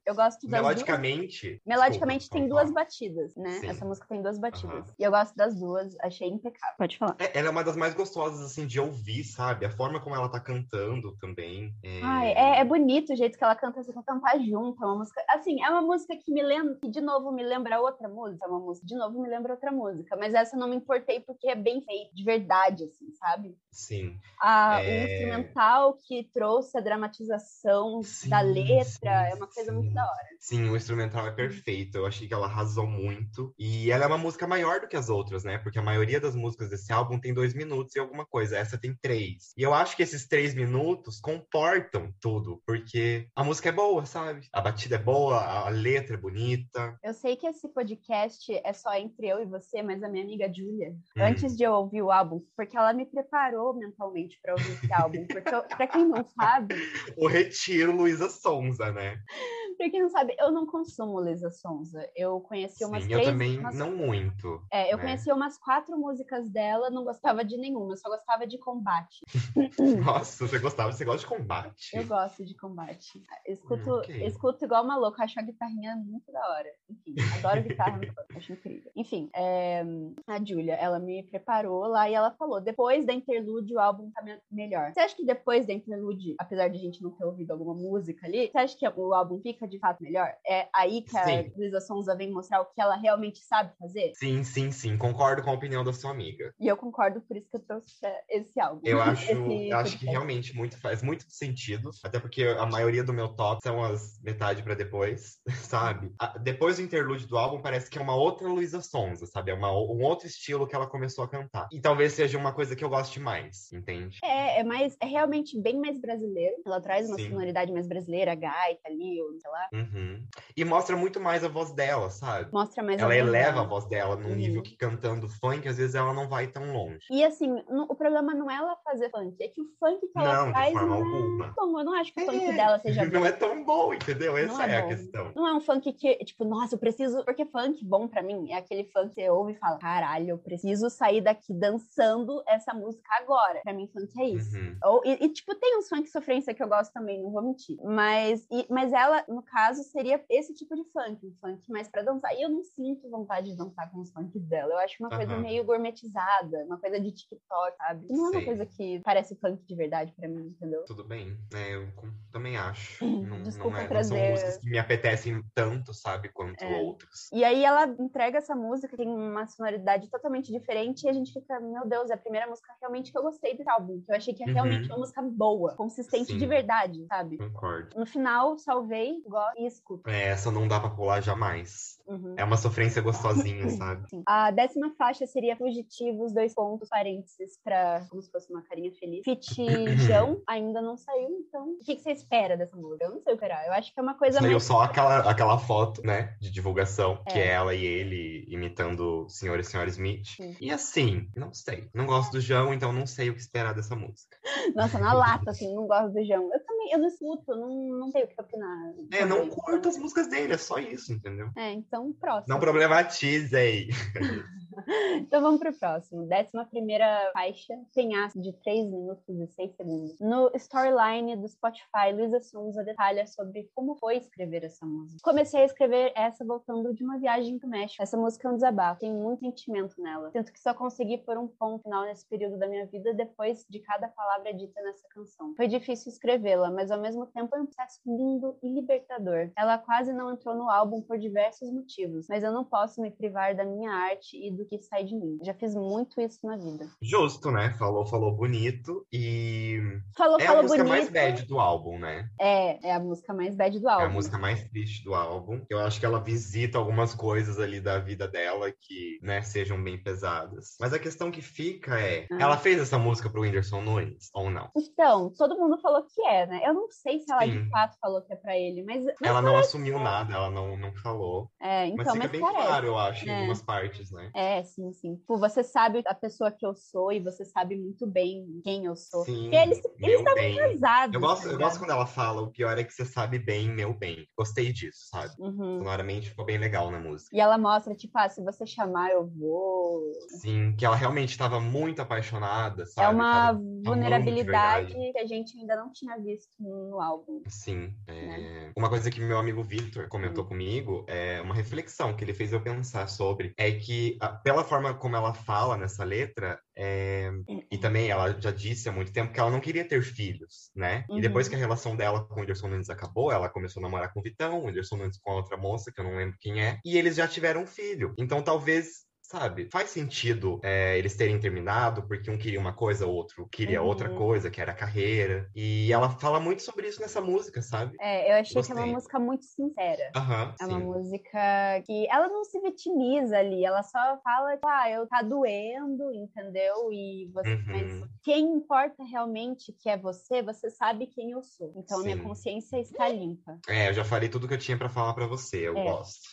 Eu gosto das duas. Melodicamente. Melodicamente desculpa, tem duas batidas, né? Sim. Essa música tem duas batidas. E eu gosto das duas, achei impecável. Pode falar. É, ela é uma das mais gostosas, assim, de ouvir, sabe? A forma como ela tá cantando também. É... Ai, é, é bonito o jeito que ela canta, você cantar junto. É uma música. Assim, é uma música que me lembra, que de novo me lembra outra música. É uma música, de novo me lembra outra música. Mas essa eu não me importei porque é bem feito, de verdade, assim, sabe? Sim. A, É. O instrumental que trouxe a dramatização Sim, da letra sim, é uma coisa sim. muito da hora. Sim, o instrumental é perfeito. Eu achei que ela arrasou muito. E ela é uma música maior do que as outras, né? Porque a maioria das músicas desse álbum tem dois minutos e alguma coisa. Essa tem três. E eu acho que esses três minutos comportam tudo. Porque a música é boa, sabe? A batida é boa, a letra é bonita. Eu sei que esse podcast é só entre eu e você, mas a minha amiga Júlia, Hum. antes de eu ouvir o álbum, porque ela me preparou mentalmente para ouvir esse álbum. Porque, eu- pra quem não sabe, [LAUGHS] O Retiro Luísa Sonza, né? Pra quem não sabe, eu não consumo Luísa Sonza. Eu conheci umas Sim, três. eu também umas- não muito. É, eu né? conheci umas quatro músicas dela, não gostava de nenhuma, eu só gostava de combate. [LAUGHS] Nossa, você gostava, você gosta de combate? Eu gosto de combate. Escuto, ok. escuto igual uma louca, acho a guitarrinha muito da hora. Enfim, adoro guitarra, [LAUGHS] acho incrível. Enfim, é, a Júlia, ela me preparou lá e ela falou: depois da interlude, o álbum tá me- melhor. Você acha que depois da interlude, apesar de a gente não ter ouvido alguma música ali, você acha que o álbum fica de fato melhor? É aí que a Sim. Luísa Sonza vem mostrar o que ela realmente sabe fazer? Sim, sim, sim. Concordo com a opinião da sua amiga. E eu concordo, por isso que eu trouxe é, esse álbum. Eu [LAUGHS] acho, eu acho que realmente muito, faz muito sentido. Até porque a maioria do meu top são as metade pra depois, [LAUGHS] sabe? A- Depois do interlude do álbum, parece que é uma outra Luísa Sonza, sabe? É uma, um outro estilo que ela começou a cantar. E talvez seja uma coisa que eu goste mais, entende? É, é mais, é realmente bem mais brasileiro. Ela traz uma Sim. sonoridade mais brasileira, gaita ali, ou sei lá. Uhum. E mostra muito mais a voz dela, sabe? Mostra mais Ela a voz eleva dela. a voz dela num Uhum. nível que cantando funk, às vezes ela não vai tão longe. E assim, no- o problema não é ela fazer funk, é que o funk que ela Não, faz não alguma. é bom. Eu não acho que o funk É. dela seja bom. [LAUGHS] Não é tão bom, entendeu? Essa Não é é, a questão. Não é um funk que, tipo, nossa, eu preciso. Porque funk bom pra mim é aquele funk que você ouve e fala: caralho, eu preciso sair daqui dançando essa música agora. Pra mim, funk é isso. Uhum. Ou, e, e, tipo, tem uns funk sofrência que eu gosto também, não vou mentir. Mas, e- mas ela, no caso, seria esse tipo de funk, um funk mais pra dançar. E eu não sinto vontade de dançar com os funks dela. Eu acho uma coisa Aham. meio gourmetizada, uma coisa de TikTok, sabe? Não é uma coisa que parece funk de verdade pra mim, entendeu? Tudo bem, é, eu também acho. [CLEARS THROAT] Não, desculpa não, é, não trazer- são músicas que me apetecem tanto, sabe, quanto É. outras. E aí ela entrega essa música, tem uma sonoridade totalmente diferente, e a gente fica, meu Deus, é a primeira música realmente que eu gostei desse álbum. Que eu achei que é Uhum. realmente uma música boa, consistente Sim. de verdade, sabe? Concordo. No final, salvei gosto e escuto. É, essa não dá pra pular jamais. Uhum. É uma sofrência gostosinha, [LAUGHS] sabe? Sim. A décima faixa seria Fugitivos, dois pontos, parênteses, pra como se fosse uma carinha feliz. Fitijão [CLEARS THROAT] ainda não saiu, então. O que, que você espera dessa música? Eu não sei esperar. Eu acho que é uma coisa Saiu mais. só aquela, aquela foto, né, de divulgação, que É. é ela e ele imitando o senhor e senhora Smith. Sim. E assim, não sei. Não gosto do João, então não sei o que esperar dessa música. Nossa, na lata, assim, não gosto do João. Eu também, eu não escuto, não, não sei o que opinar. É, não curto as músicas dele, é só isso, entendeu? É, então, próximo. Não problematizei. [LAUGHS] [LAUGHS] Então vamos pro próximo. Décima primeira faixa, Penhasco, de 3 minutos e 6 segundos. No storyline do Spotify, Luísa Sonza detalha sobre como foi escrever essa música. Comecei a escrever essa voltando de uma viagem pro México. Essa música é um desabafo, tem muito sentimento nela. Sinto que só consegui pôr um ponto final nesse período da minha vida depois de cada palavra dita nessa canção. Foi difícil escrevê-la, mas ao mesmo tempo é um processo lindo e libertador. Ela quase não entrou no álbum por diversos motivos, mas eu não posso me privar da minha arte e do que sai de mim. Já fiz muito isso na vida. Justo, né? Falou, falou bonito. E Falou, é a falou música bonito. mais bad do álbum, né? É, é a música mais bad do É álbum. a música mais triste do álbum. Eu acho que ela visita algumas coisas ali da vida dela que, né, sejam bem pesadas. Mas a questão que fica é, Ah. ela fez essa música pro Whindersson Nunes ou não? Então, todo mundo falou que é, né? Eu não sei se ela de Sim. fato falou que é pra ele, mas. mas ela não assumiu nada, ela não, não falou. É, Mas então, fica mas bem parece. claro, eu acho, em É. algumas partes, né? É, sim, sim. Tipo, você sabe a pessoa que eu sou e você sabe muito bem quem eu sou. Sim, E eles eles estavam bem. casados. Eu gosto, eu ligado? gosto quando ela fala, o pior é que você sabe bem, meu bem. Gostei disso, sabe? Uhum. Sonoramente ficou bem legal na música. E ela mostra, tipo, ah, se você chamar, eu vou. Sim, que ela realmente estava muito apaixonada, sabe? é uma Tava vulnerabilidade que a gente ainda não tinha visto no álbum. Sim. é, Né? Uma coisa que meu amigo Victor comentou comigo é uma reflexão que ele fez eu pensar sobre é que, a- pela forma como ela fala nessa letra, é, e também ela já disse há muito tempo que ela não queria ter filhos, né? Uhum. E depois que a relação dela com o Whindersson Nunes acabou, ela começou a namorar com o Vitão, o Whindersson Nunes com a outra moça, que eu não lembro quem é, e eles já tiveram um filho. Então talvez. Sabe, faz sentido é, eles terem terminado porque um queria uma coisa, o outro queria Uhum. outra coisa, que era a carreira. E ela fala muito sobre isso nessa música, sabe? É, eu achei que é uma Gostei. música muito sincera. Aham, É uma sim. música que ela não se vitimiza ali, ela só fala, tipo, ah, eu tá doendo, entendeu? E você, Uhum. mas quem importa realmente que é você, você sabe quem eu sou. Então minha Sim. consciência está limpa. É, eu já falei tudo que eu tinha pra falar pra você, eu É. gosto.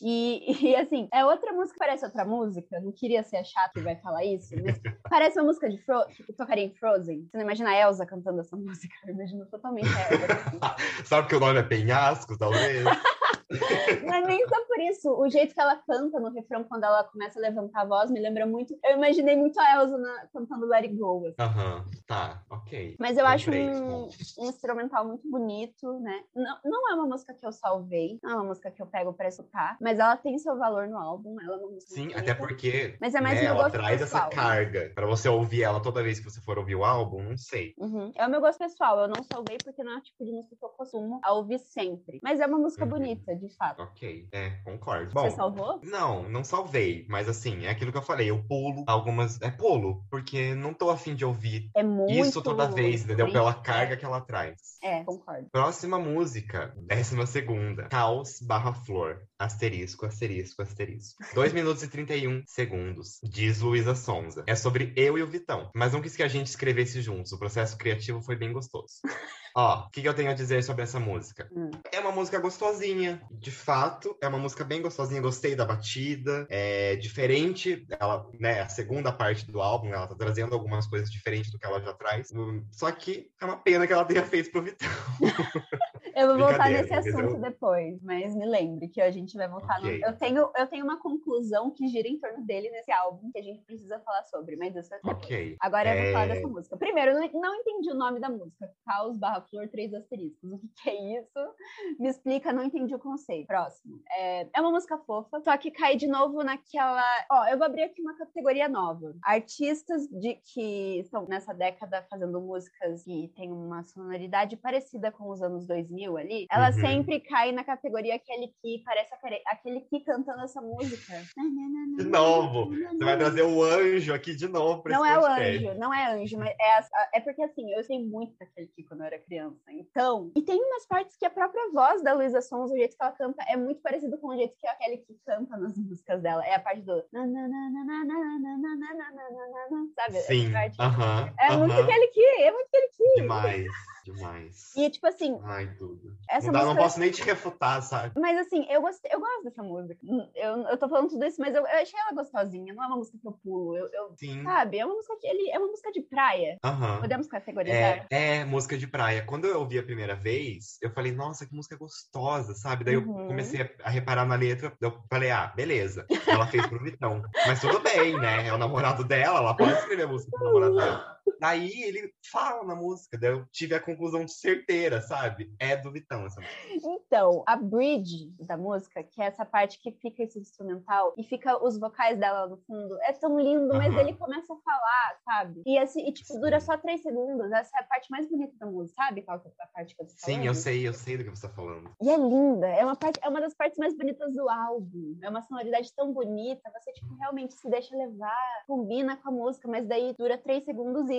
E, [LAUGHS] e, assim, é outra música que parece outra música. Não queria ser a chata e vai falar isso, mas parece uma música de Fro que tocaria em Frozen. Você não imagina a Elsa cantando essa [LAUGHS] música? Eu imagino totalmente a Elsa. [LAUGHS] Sabe que o nome é Penhasco, talvez? Mas nem só por isso. O jeito que ela canta no refrão, quando ela começa a levantar a voz, me lembra muito. Eu imaginei muito a Elsa na- cantando Let It Go. assim. Aham, tá, ok. Mas eu acho Comprei, um, um instrumental muito bonito, né? Não, não é uma música que eu salvei, não é uma música que eu pego pra escutar, mas ela tem seu valor no álbum. Ela é uma música Sim, muito até bonita. porque Mas é mais né, meu ela traz pessoal, essa carga pra você ouvir ela toda vez que você for ouvir o álbum, não sei. Uhum. É o meu gosto pessoal, eu não salvei porque não é o tipo de música que eu costumo a ouvir sempre. Mas é uma música Uhum. bonita, de fato. Ok, é, concordo. Você Bom, salvou? não, não salvei, mas assim, é aquilo que eu falei, eu pulo algumas. É pulo, porque não tô afim de ouvir É muito. isso toda vez, entendeu? Pela né? carga que ela traz. É, concordo. Próxima música, décima segunda. Caos barra flor. Asterisco, asterisco, asterisco. 2 minutos e 31 segundos. Diz Luísa Sonza. É sobre eu e o Vitão. Mas não quis que a gente escrevesse juntos. O processo criativo foi bem gostoso. [LAUGHS] Ó, o que, que eu tenho a dizer sobre essa música? Hum. É uma música gostosinha. De fato, é uma música bem gostosinha. Gostei da batida. É diferente. Ela, né, a segunda parte do álbum, ela tá trazendo algumas coisas diferentes do que ela já traz. Hum, Só que é uma pena que ela tenha feito pro Vitão. [LAUGHS] Eu vou voltar nesse assunto depois, mas me lembre que a gente vai voltar Ok. no. Eu tenho, eu tenho uma conclusão que gira em torno dele nesse álbum que a gente precisa falar sobre, mas isso é. Ok. Agora eu vou É, falar dessa música. Primeiro, eu não, entendi o nome da música. Caos barra flor, três asteriscos. [LAUGHS] O que, que é isso? Me explica, não entendi o conceito. Próximo. É, é uma música fofa, só que cai de novo naquela. Ó, eu vou abrir aqui uma categoria nova. Artistas de que estão nessa década fazendo músicas que têm uma sonoridade parecida com os anos 2000 ali, ela uhum. sempre cai na categoria aquele que parece aquele que cantando essa música. De novo, você vai trazer o anjo aqui de novo pra Não é o anjo, não é anjo, mas é, é porque assim, eu sei muito daquele que quando eu era criança. Então, e tem umas partes que a própria voz da Luísa Sons, o jeito que ela canta, é muito parecido com o jeito que aquele que canta nas músicas dela. É a parte do. Sabe? Sim. Parte... Uh -huh, é uh -huh. muito aquele que, é muito aquele que. Demais demais. E tipo assim, Ai, tudo. essa Não, dá, não música. posso nem te refutar, sabe? Mas assim, eu gostei, eu gosto dessa música. Eu, eu tô falando tudo isso, mas eu, eu achei ela gostosinha. Não é uma música que eu pulo. Eu, eu- Sim. sabe? É uma música que ele é uma música de praia. Aham. Podemos categorizar? É, é, música de praia. Quando eu ouvi a primeira vez, eu falei, nossa, que música gostosa, sabe? Daí Uhum. eu comecei a, reparar na letra, eu falei, ah, beleza. Ela fez pro Vitão. Mas tudo bem, né? É o namorado dela, ela pode escrever a música pro namorado dela. Daí ele fala na música, daí eu tive a conclusão certeira, sabe? É do Vitão essa música. Então, a bridge da música, que é essa parte que fica esse instrumental e fica os vocais dela no fundo, é tão lindo, mas Aham. ele começa a falar, sabe? E, assim, e, tipo, Sim. dura só três segundos. Essa é a parte mais bonita da música, sabe? Qual é a parte que eu tô falando? Sim, eu sei, eu sei do que você tá falando. E é linda, é uma, parte, é uma das partes mais bonitas do álbum. É uma sonoridade tão bonita, você tipo, realmente se deixa levar, combina com a música, mas daí dura três segundos e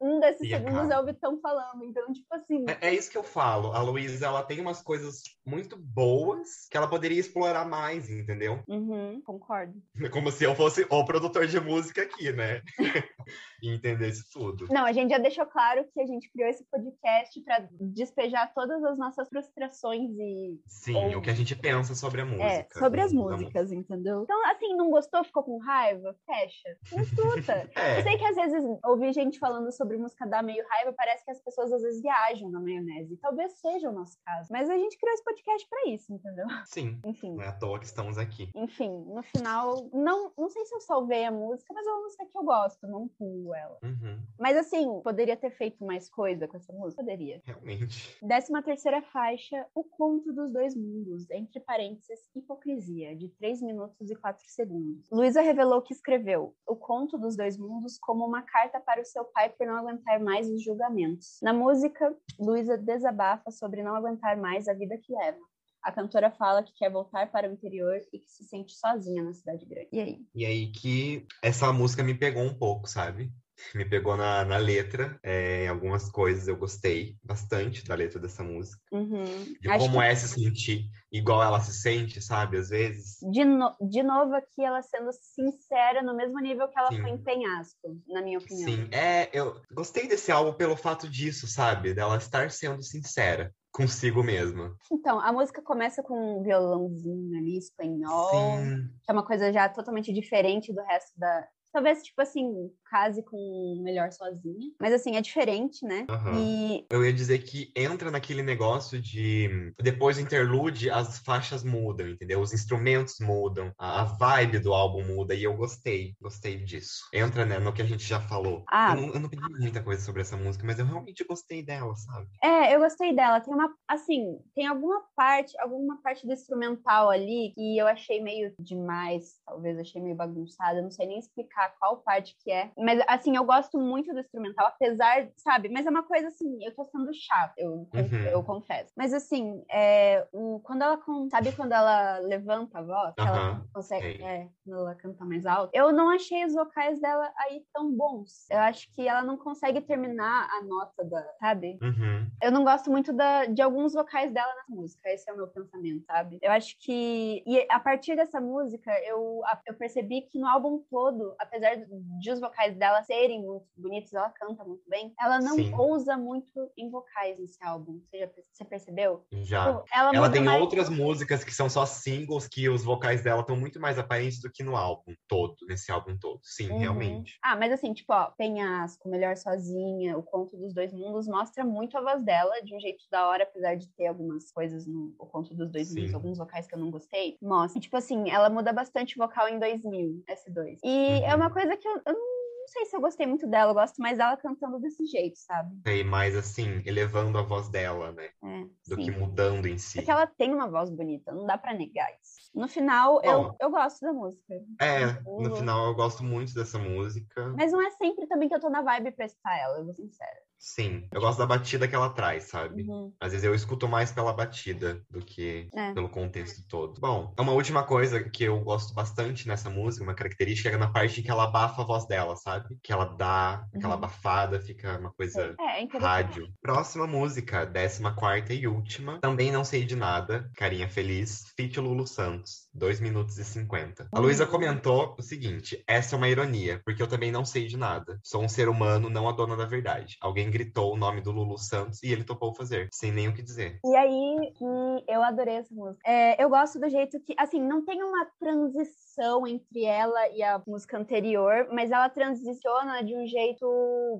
um desses E segundos é o Vitão falando. Então, tipo assim, É, é isso que eu falo. A Luísa, ela tem umas coisas muito boas que ela poderia explorar mais, entendeu? uhum, concordo. Como se eu fosse o produtor de música aqui, né? [LAUGHS] e entendesse tudo. Não, a gente já deixou claro que a gente criou esse podcast para despejar todas as nossas frustrações e Sim, Ou- o que a gente pensa sobre a música. é, sobre as músicas, entendeu? Então, assim, não gostou, ficou com raiva? Fecha. Não [LAUGHS] escuta. É. Eu sei que às vezes ouvir gente falando sobre música dá meio raiva, parece que as pessoas às vezes viajam na maionese. Talvez seja o nosso caso. Mas a gente criou esse podcast pra isso, entendeu? Sim, Enfim. não é à toa que estamos aqui. Enfim, no final, não, não sei se eu salvei a música, mas é uma música que eu gosto, não pulo ela. Uhum, Mas assim, poderia ter feito mais coisa com essa música? Poderia. realmente. Décima terceira faixa, O Conto dos Dois Mundos, entre parênteses, Hipocrisia, de 3 minutos e 4 segundos. Luísa revelou que escreveu O Conto dos Dois Mundos como uma carta para o seu pai por não aguentar mais os julgamentos. Na música, Luísa desabafa sobre não aguentar mais a vida que leva. A cantora fala que quer voltar para o interior e que se sente sozinha na cidade grande. E aí? E aí que essa música me pegou um pouco, sabe? Me pegou na, na letra, é, em algumas coisas eu gostei bastante da letra dessa música. Uhum. De Acho como que- é se sentir igual ela se sente, sabe? Às vezes. de, no- de novo aqui ela sendo sincera no mesmo nível que ela Sim. foi em Penhasco, na minha opinião. Sim, é, eu gostei desse álbum pelo fato disso, sabe? Dela estar sendo sincera consigo mesma. Então, a música começa com um violãozinho ali, espanhol, Sim, que é uma coisa já totalmente diferente do resto da. Talvez, tipo assim, case com Melhor Sozinha. Mas, assim, é diferente, né? aham. E Eu ia dizer que entra naquele negócio de depois do interlude as faixas mudam, entendeu? Os instrumentos mudam, a a vibe do álbum muda e eu gostei, gostei disso. Entra né, no que a gente já falou. Ah. Eu, não, eu não pedi muita coisa sobre essa música, mas eu realmente gostei dela, sabe? É, eu gostei dela. Tem uma, assim, tem alguma parte, alguma parte do instrumental ali que eu achei meio demais, talvez achei meio bagunçada, eu não sei nem explicar qual parte que é. Mas assim, eu gosto muito do instrumental, apesar, sabe, mas é uma coisa assim, eu tô sendo chata, eu, Uhum. eu confesso. Mas assim, é, o, quando ela sabe quando ela levanta a voz, que ela consegue, é, quando ela canta mais alto, eu não achei os vocais dela aí tão bons. Eu acho que ela não consegue terminar a nota da, sabe? Uhum. Eu não gosto muito da, de alguns vocais dela na música, esse é o meu pensamento, sabe? Eu acho que. E a partir dessa música, eu, eu percebi que no álbum todo, apesar de os vocais dela serem muito bonitos, ela canta muito bem, ela não Sim. ousa muito em vocais nesse álbum. Você, já, você percebeu? Já. Tipo, ela Ela tem mais- outras músicas que são só singles que os vocais dela estão muito mais aparentes do que no álbum todo, nesse álbum todo. Sim, Uhum. realmente. Ah, mas assim, tipo, ó, Penhasco, Melhor Sozinha, O Conto dos Dois Mundos mostra muito a voz dela de um jeito da hora, apesar de ter algumas coisas no O Conto dos Dois Sim. Mundos, alguns vocais que eu não gostei. Mostra. E, tipo assim, ela muda bastante vocal em 2000, S2. E é Uhum. uma coisa que eu, eu não sei se eu gostei muito dela, eu gosto mais dela cantando desse jeito, sabe? E mais assim, elevando a voz dela, né? É, Do sim. que mudando em si. Porque ela tem uma voz bonita, não dá pra negar isso. No final, eu, Bom. eu gosto da música. É, Uhum. no final eu gosto muito dessa música. Mas não é sempre também que eu tô na vibe pra escutar ela, eu vou ser sincera. Sim, eu gosto da batida que ela traz, sabe? Uhum. Às vezes eu escuto mais pela batida do que é. pelo contexto todo. Bom, é uma última coisa que eu gosto bastante nessa música, uma característica, é na parte que ela abafa a voz dela, sabe? Que ela dá aquela uhum. abafada, fica uma coisa é, é rádio. Próxima música, décima quarta e última, também não sei de nada, Carinha Feliz, feat Lulu Santos, 2 minutos e 50. A Luísa uhum. comentou o seguinte, essa é uma ironia, porque eu também não sei de nada. Sou um ser humano, não a dona da verdade. Alguém gritou o nome do Lulu Santos e ele topou fazer, sem nem o que dizer. E aí que eu adorei essa música. É, eu gosto do jeito que, assim, não tem uma transição entre ela e a música anterior, mas ela transiciona de um jeito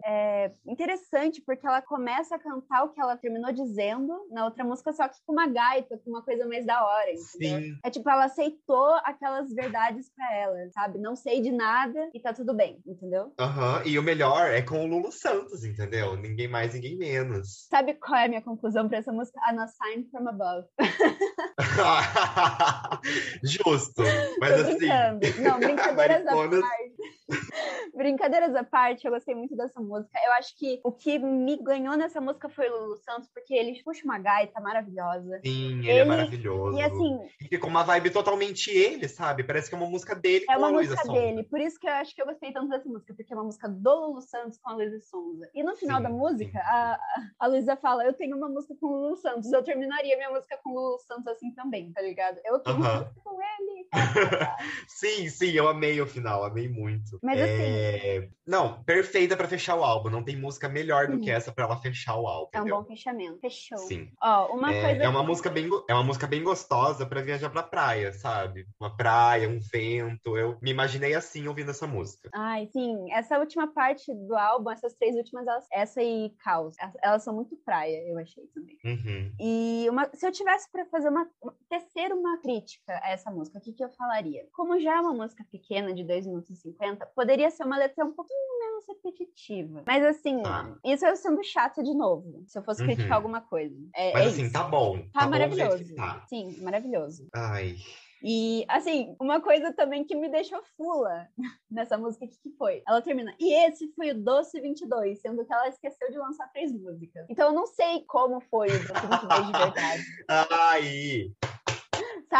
é, interessante, porque ela começa a cantar o que ela terminou dizendo na outra música, só que com uma gaita, com uma coisa mais da hora, entendeu? Sim. É tipo, ela aceitou aquelas verdades para ela, sabe? Não sei de nada e tá tudo bem, entendeu? Aham, uhum. e o melhor é com o Lulu Santos, entendeu? Ninguém mais, ninguém menos. Sabe qual é a minha conclusão para essa música? A No Sign From Above. [LAUGHS] Justo, mas [LAUGHS] Tô assim... Não, [LAUGHS] brincadeiras à parte. [LAUGHS] Brincadeiras à parte, eu gostei muito dessa música. Eu acho que o que me ganhou nessa música foi o Lulu Santos, porque ele puxa uma gaita maravilhosa. Sim, ele, é ele... é maravilhoso. E assim. E fica uma vibe totalmente ele, sabe? Parece que é uma música dele é com a Luísa Sonza. É uma música dele. Por isso que eu acho que eu gostei tanto dessa música, porque é uma música do Lulu Santos com a Luísa Sonza. E no final sim, da música, a, a Luísa fala: Eu tenho uma música com o Lulu Santos. Eu terminaria minha música com o Lulu Santos assim também, tá ligado? Eu tenho uh -huh. música com ele. [LAUGHS] sim, sim, eu amei o final, amei muito. Mas assim, é... Não, perfeita para fechar o álbum. Não tem música melhor do que essa para ela fechar o álbum. É um bom fechamento. Fechou. Sim. Ó, uma é, coisa. É uma música bem, é uma música bem gostosa para viajar pra praia, sabe? Uma praia, um vento. Eu me imaginei assim ouvindo essa música. Ai, sim. Essa última parte do álbum, essas três últimas, elas, essa e Caos, elas são muito praia, eu achei também. Uhum. E uma, se eu tivesse para fazer uma, uma tecer uma crítica a essa música, o que, que eu falaria? Como já é uma música pequena de 2 minutos e 50, poderia ser uma letra um pouquinho menos repetitiva. Mas assim, ah. isso eu sendo chata de novo, se eu fosse uhum. criticar alguma coisa. É, Mas é assim, isso. tá bom. Tá, tá maravilhoso. Bom tá. Sim, maravilhoso. Ai. E, assim, uma coisa também que me deixou fula [LAUGHS] nessa música, o que, que foi? Ela termina, e esse foi o Doce 22, sendo que ela esqueceu de lançar três músicas. Então eu não sei como foi o Doce 22 de [LAUGHS] verdade. Ai!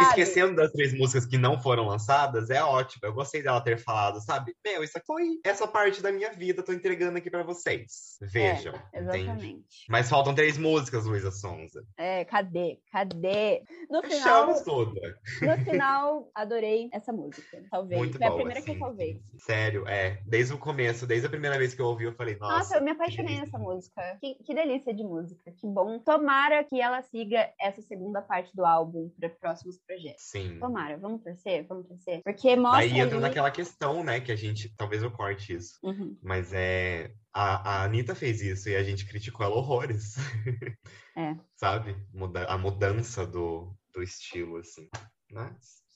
Sabe? Esquecendo das três músicas que não foram lançadas, é ótimo. Eu gostei dela ter falado, sabe? Meu, isso aqui foi essa parte da minha vida, tô entregando aqui para vocês. Vejam. É, exatamente. Entende? Mas faltam três músicas, Luísa Sonza. É, cadê? Cadê? No final. toda. No final, adorei essa música. Talvez. Muito Foi boa, a primeira que eu salvei. Sério, é. Desde o começo, desde a primeira vez que eu ouvi, eu falei, nossa. Nossa, eu me apaixonei nessa música. Que, que delícia de música. Que bom. Tomara que ela siga essa segunda parte do álbum para próximos projetos. Sim. Tomara, vamos torcer, vamos torcer. Porque mostra. Aí entra ali... naquela questão, né, que a gente. Talvez eu corte isso. Uhum. Mas é. A, a Anitta fez isso e a gente criticou ela horrores. É. [LAUGHS] Sabe? A mudança do, do estilo, assim. Mas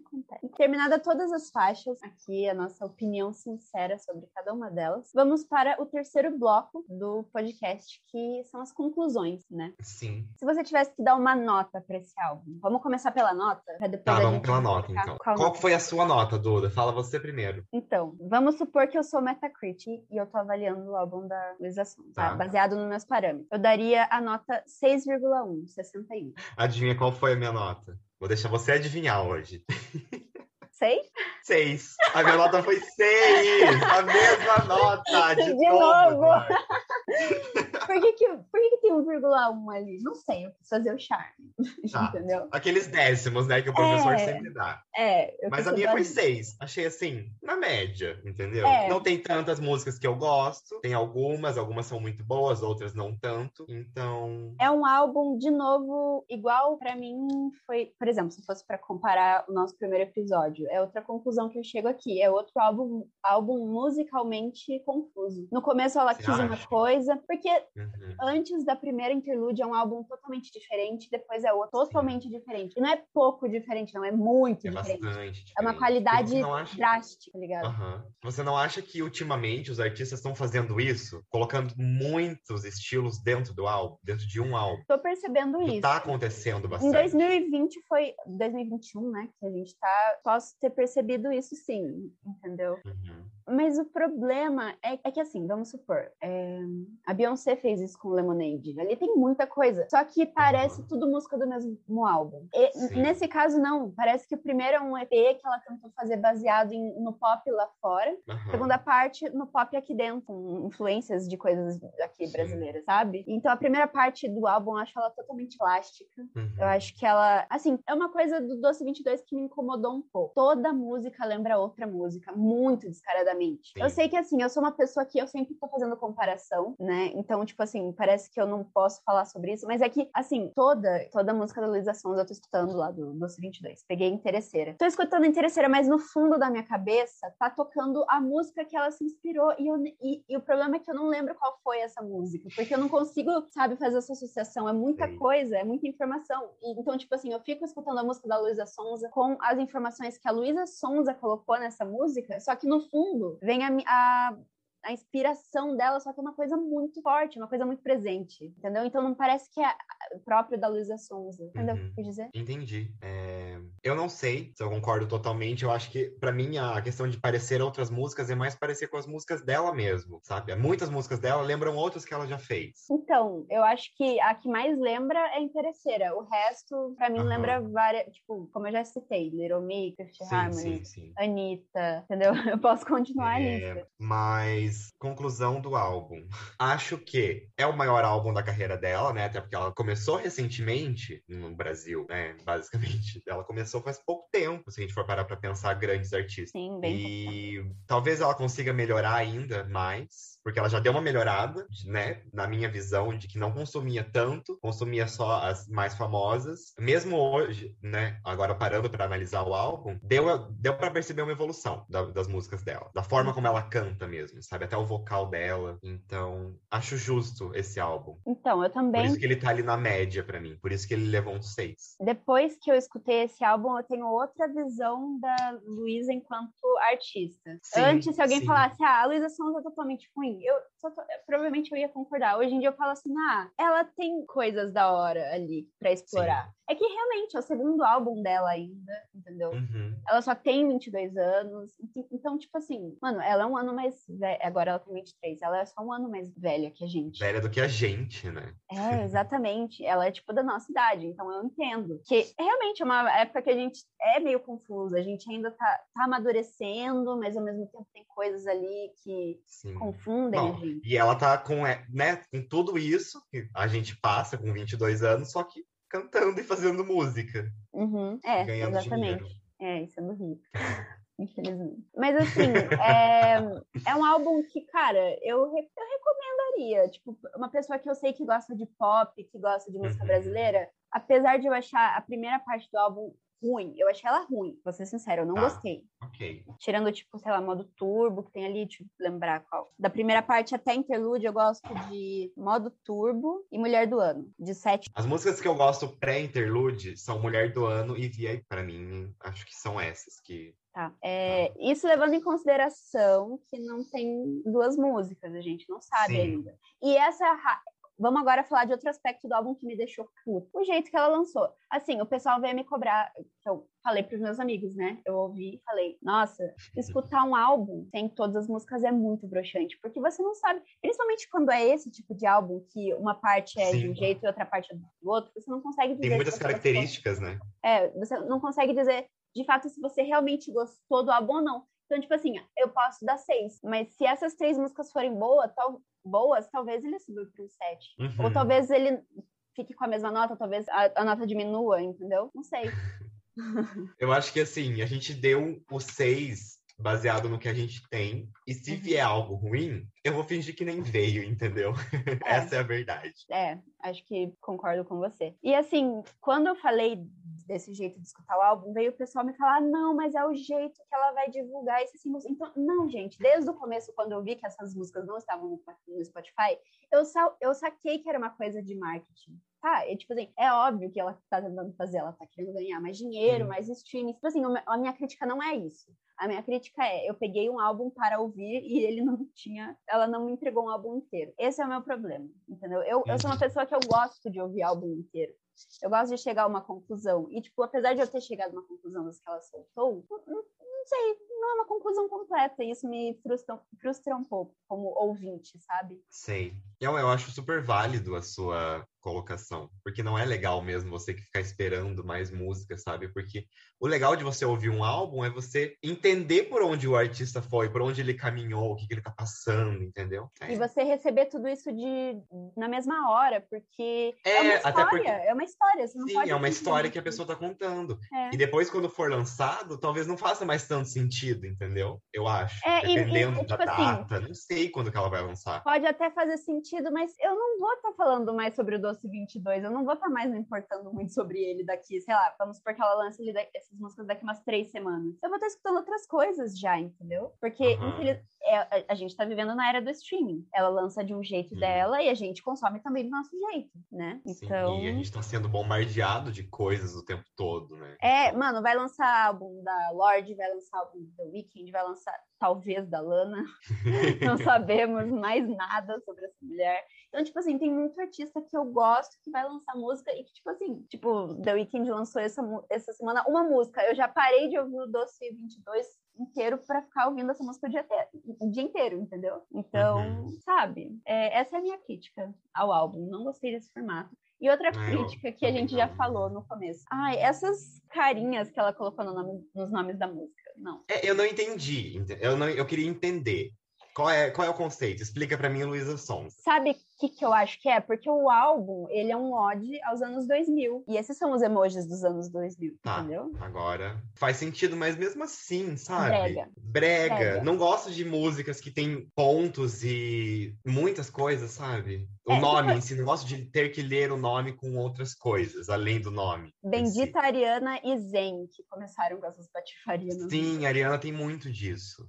acontece. Terminada todas as faixas, aqui a nossa opinião sincera sobre cada uma delas, vamos para o terceiro bloco do podcast, que são as conclusões, né? Sim. Se você tivesse que dar uma nota para esse álbum, vamos começar pela nota? Pra depois tá, vamos pela nota, então. Qual, qual foi a sua nota, Duda? Fala você primeiro. Então, vamos supor que eu sou Metacritic e eu tô avaliando o álbum da Luísa Sonza, tá. baseado nos meus parâmetros. Eu daria a nota 6,1, 61. Adivinha qual foi a minha nota? Vou deixar você adivinhar hoje. [LAUGHS] Seis? Seis. A minha nota foi seis. A mesma nota. De, de novo. novo. por que, que, por que, que tem 1,1 ali? Não sei, eu quis fazer o charme. [LAUGHS] Tá. Entendeu? Aqueles décimos, né, que o professor é, sempre dá. É. Mas a minha foi seis. Achei assim, na média, entendeu? É. Não tem tantas músicas que eu gosto. Tem algumas, algumas são muito boas, outras não tanto. Então. É um álbum, de novo, igual para mim foi. Por exemplo, se fosse para comparar o nosso primeiro episódio, é outra conclusão que eu chego aqui. É outro álbum, álbum musicalmente confuso. No começo ela Você quis acha? uma coisa, porque uhum. antes da primeira interlude é um álbum totalmente diferente, depois é outro totalmente Sim. diferente. E não é pouco diferente, não, é muito é diferente. Diferente. É uma qualidade acha... drástica, tá ligado? Uhum. Você não acha que ultimamente os artistas estão fazendo isso? Colocando muitos estilos dentro do álbum, dentro de um álbum? Tô percebendo isso. Tá acontecendo bastante. Em 2020 foi 2021, né, que a gente tá, posso ter percebido isso sim, entendeu? Uhum. Mas o problema é, é que, assim, vamos supor, é, a Beyoncé fez isso com Lemonade. Ali tem muita coisa. Só que parece uhum. tudo música do mesmo álbum. E, nesse caso, não. Parece que o primeiro é um EP que ela tentou fazer baseado em, no pop lá fora. Uhum. Segunda parte, no pop aqui dentro, com influências de coisas aqui Sim. brasileiras, sabe? Então, a primeira parte do álbum, eu acho ela totalmente plástica. Uhum. Eu acho que ela, assim, é uma coisa do Doce 22 que me incomodou um pouco. Toda música lembra outra música, muito descaradamente. Sim. Eu sei que, assim, eu sou uma pessoa que eu sempre tô fazendo comparação, né? Então, tipo assim, parece que eu não posso falar sobre isso, mas é que, assim, toda, toda música da Luísa Sons eu tô escutando lá do Doce 22. Peguei Interesseira. Tô escutando Interesseira, mas no fundo da minha cabeça tá tocando a música que ela se inspirou e, eu, e, e o problema é que eu não lembro qual foi essa música, porque eu não consigo, sabe, fazer essa associação. É muita Sim. coisa, é muita informação. E, então, tipo assim, eu fico escutando a música da Luísa Sonza com as informações que a Luísa Sonza colocou nessa música, só que no fundo vem a, a a inspiração dela, só que é uma coisa muito forte, uma coisa muito presente, entendeu? Então não parece que é próprio da Luísa Sonza, entendeu o que eu quis dizer? Entendi. É... Eu não sei se eu concordo totalmente, eu acho que para mim a questão de parecer outras músicas é mais parecer com as músicas dela mesmo, sabe? Muitas músicas dela lembram outras que ela já fez. Então, eu acho que a que mais lembra é Interesseira, o resto para mim uhum. lembra várias, tipo, como eu já citei, Little Mix, Fifth Harmony, sim, sim. Anitta, entendeu? [LAUGHS] Eu posso continuar é... a lista. Mas conclusão do álbum. Acho que é o maior álbum da carreira dela, né? Até porque ela começou recentemente no Brasil, né? Basicamente. [LAUGHS] Ela começou faz pouco tempo, se a gente for parar pra pensar grandes artistas. Sim, bem E talvez ela consiga melhorar ainda mais, porque ela já deu uma melhorada, né? Na minha visão, de que não consumia tanto, consumia só as mais famosas. Mesmo hoje, né? Agora parando para analisar o álbum, deu, deu para perceber uma evolução da, das músicas dela, da forma como ela canta mesmo, sabe? até o vocal dela. Então, acho justo esse álbum. Então, eu também. Por isso que ele tá ali na média para mim. Por isso que ele levou um 6. Depois que eu escutei esse álbum, eu tenho outra visão da Luísa enquanto artista. Sim, Antes, se alguém sim. falasse, ah, a Luísa Sonza é totalmente ruim, eu provavelmente eu ia concordar. Hoje em dia eu falo assim, ah, ela tem coisas da hora ali para explorar. Sim. É que realmente é o segundo álbum dela ainda, entendeu? Uhum. Ela só tem 22 anos. Então, tipo assim, mano, ela é um ano mais velha. Agora ela tem 23. Ela é só um ano mais velha que a gente. Velha do que a gente, né? É, exatamente. ela é tipo da nossa idade. Então eu entendo. Que realmente é uma época que a gente é meio confusa. A gente ainda tá, tá amadurecendo, mas ao mesmo tempo tem coisas ali que Sim. confundem Bom, a gente. E ela tá com, é, né, com tudo isso que a gente passa com 22 anos, só que cantando e fazendo música. Uhum. É, exatamente. Dinheiro. É, isso é do Rio. [LAUGHS] Infelizmente. Mas assim, é, é um álbum que, cara, eu, eu recomendaria. Tipo, uma pessoa que eu sei que gosta de pop, que gosta de música uhum. brasileira, apesar de eu achar a primeira parte do álbum ruim. Eu achei ela ruim, vou ser sincera, eu não tá. gostei. Ok. Tirando, tipo, sei lá, modo turbo, que tem ali, deixa eu lembrar qual. Da primeira parte até interlude, eu gosto de modo turbo e Mulher do Ano, de sete. As músicas que eu gosto pré-interlude são Mulher do Ano e Via, para mim, acho que são essas que Tá. É, isso levando em consideração que não tem duas músicas, a gente não sabe Sim. ainda. E essa Vamos agora falar de outro aspecto do álbum que me deixou puto. O jeito que ela lançou. Assim, o pessoal veio me cobrar, que eu falei pros meus amigos, né? Eu ouvi e falei, nossa, escutar um álbum sem todas as músicas é muito broxante, porque você não sabe, principalmente quando é esse tipo de álbum, que uma parte é Sim. de um jeito e outra parte é do outro, você não consegue dizer. Tem muitas características, né? É, você não consegue dizer de fato se você realmente gostou do álbum ou não. Então, tipo assim, eu posso dar seis, mas se essas três músicas forem boas, tal, boas, talvez ele suba para um sete. Uhum. Ou talvez ele fique com a mesma nota, talvez a, a nota diminua, entendeu? Não sei. [LAUGHS] eu acho que assim, a gente deu o seis baseado no que a gente tem. E se uhum. vier algo ruim, eu vou fingir que nem veio, entendeu? É. [LAUGHS] Essa é a verdade. É, acho que concordo com você. E assim, quando eu falei desse jeito de escutar o álbum, veio o pessoal me falar: não, mas é o jeito que ela vai divulgar esse símbolo. Então, não, gente, desde o começo, quando eu vi que essas músicas não estavam no Spotify, eu, sa eu saquei que era uma coisa de marketing tá, é tipo assim, é óbvio que ela tá tentando fazer, ela tá querendo ganhar mais dinheiro, mais streaming. Tipo assim, a minha crítica não é isso. A minha crítica é, eu peguei um álbum para ouvir e ele não tinha, ela não me entregou um álbum inteiro. Esse é o meu problema, entendeu? Eu, eu sou uma pessoa que eu gosto de ouvir álbum inteiro. Eu gosto de chegar a uma conclusão. E, tipo, apesar de eu ter chegado a uma conclusão das que ela soltou, não, não sei, não é uma conclusão completa. E isso me frustra, frustra um pouco como ouvinte, sabe? Sei. Eu, eu acho super válido a sua colocação, porque não é legal mesmo você que ficar esperando mais música, sabe? Porque o legal de você ouvir um álbum é você entender por onde o artista foi, por onde ele caminhou, o que, que ele tá passando, entendeu? É. E você receber tudo isso de na mesma hora, porque é, é uma história, porque... é uma história. Você não Sim, pode é uma história que a pessoa tá contando. É. E depois, quando for lançado, talvez não faça mais tanto sentido, entendeu? Eu acho. É, Dependendo e, e, da tipo assim, data. Assim, não sei quando que ela vai lançar. Pode até fazer sentido, mas eu não vou estar tá falando mais sobre o Doce 22. Eu não vou estar tá mais me importando muito sobre ele daqui, sei lá, vamos supor que ela lance ele daqui, essas músicas daqui umas três semanas. Eu vou estar tá escutando outras coisas já, entendeu? Porque, uhum. infeliz, é, a, a, gente tá vivendo na era do streaming. Ela lança de um jeito hum. dela e a gente consome também do nosso jeito, né? Sim, então. E a gente tá sendo bombardeado de coisas o tempo todo, né? É, mano, vai lançar álbum da Lorde, vai lançar álbum do The Weeknd, vai lançar talvez da Lana. [LAUGHS] Não sabemos mais nada sobre essa mulher. Então, tipo assim, tem muito artista que eu gosto que vai lançar música e que, tipo assim, tipo, The Weeknd lançou essa, essa semana uma música. Eu já parei de ouvir o Doce 22 inteiro para ficar ouvindo essa música o dia, o dia inteiro, entendeu? Então, uhum. sabe, é, essa é a minha crítica ao álbum. Não gostei desse formato. E outra crítica que a gente já falou no começo. Ai, essas carinhas que ela colocou no nome, nos nomes da música. Não. É, eu não entendi. Eu, não, eu queria entender. Qual é, qual é o conceito? Explica para mim, Luísa Sons. Sabe o que, que eu acho que é? Porque o álbum, ele é um ode aos anos 2000. E esses são os emojis dos anos 2000, tá, entendeu? Agora, faz sentido, mas mesmo assim, sabe? Brega. Brega. Brega. Não gosto de músicas que tem pontos e muitas coisas, sabe? O é, nome em si, não gosto de ter que ler o nome com outras coisas, além do nome. Bendita si. Ariana e Zen, que começaram com essas patifarias. Sim, Ariana tem muito disso.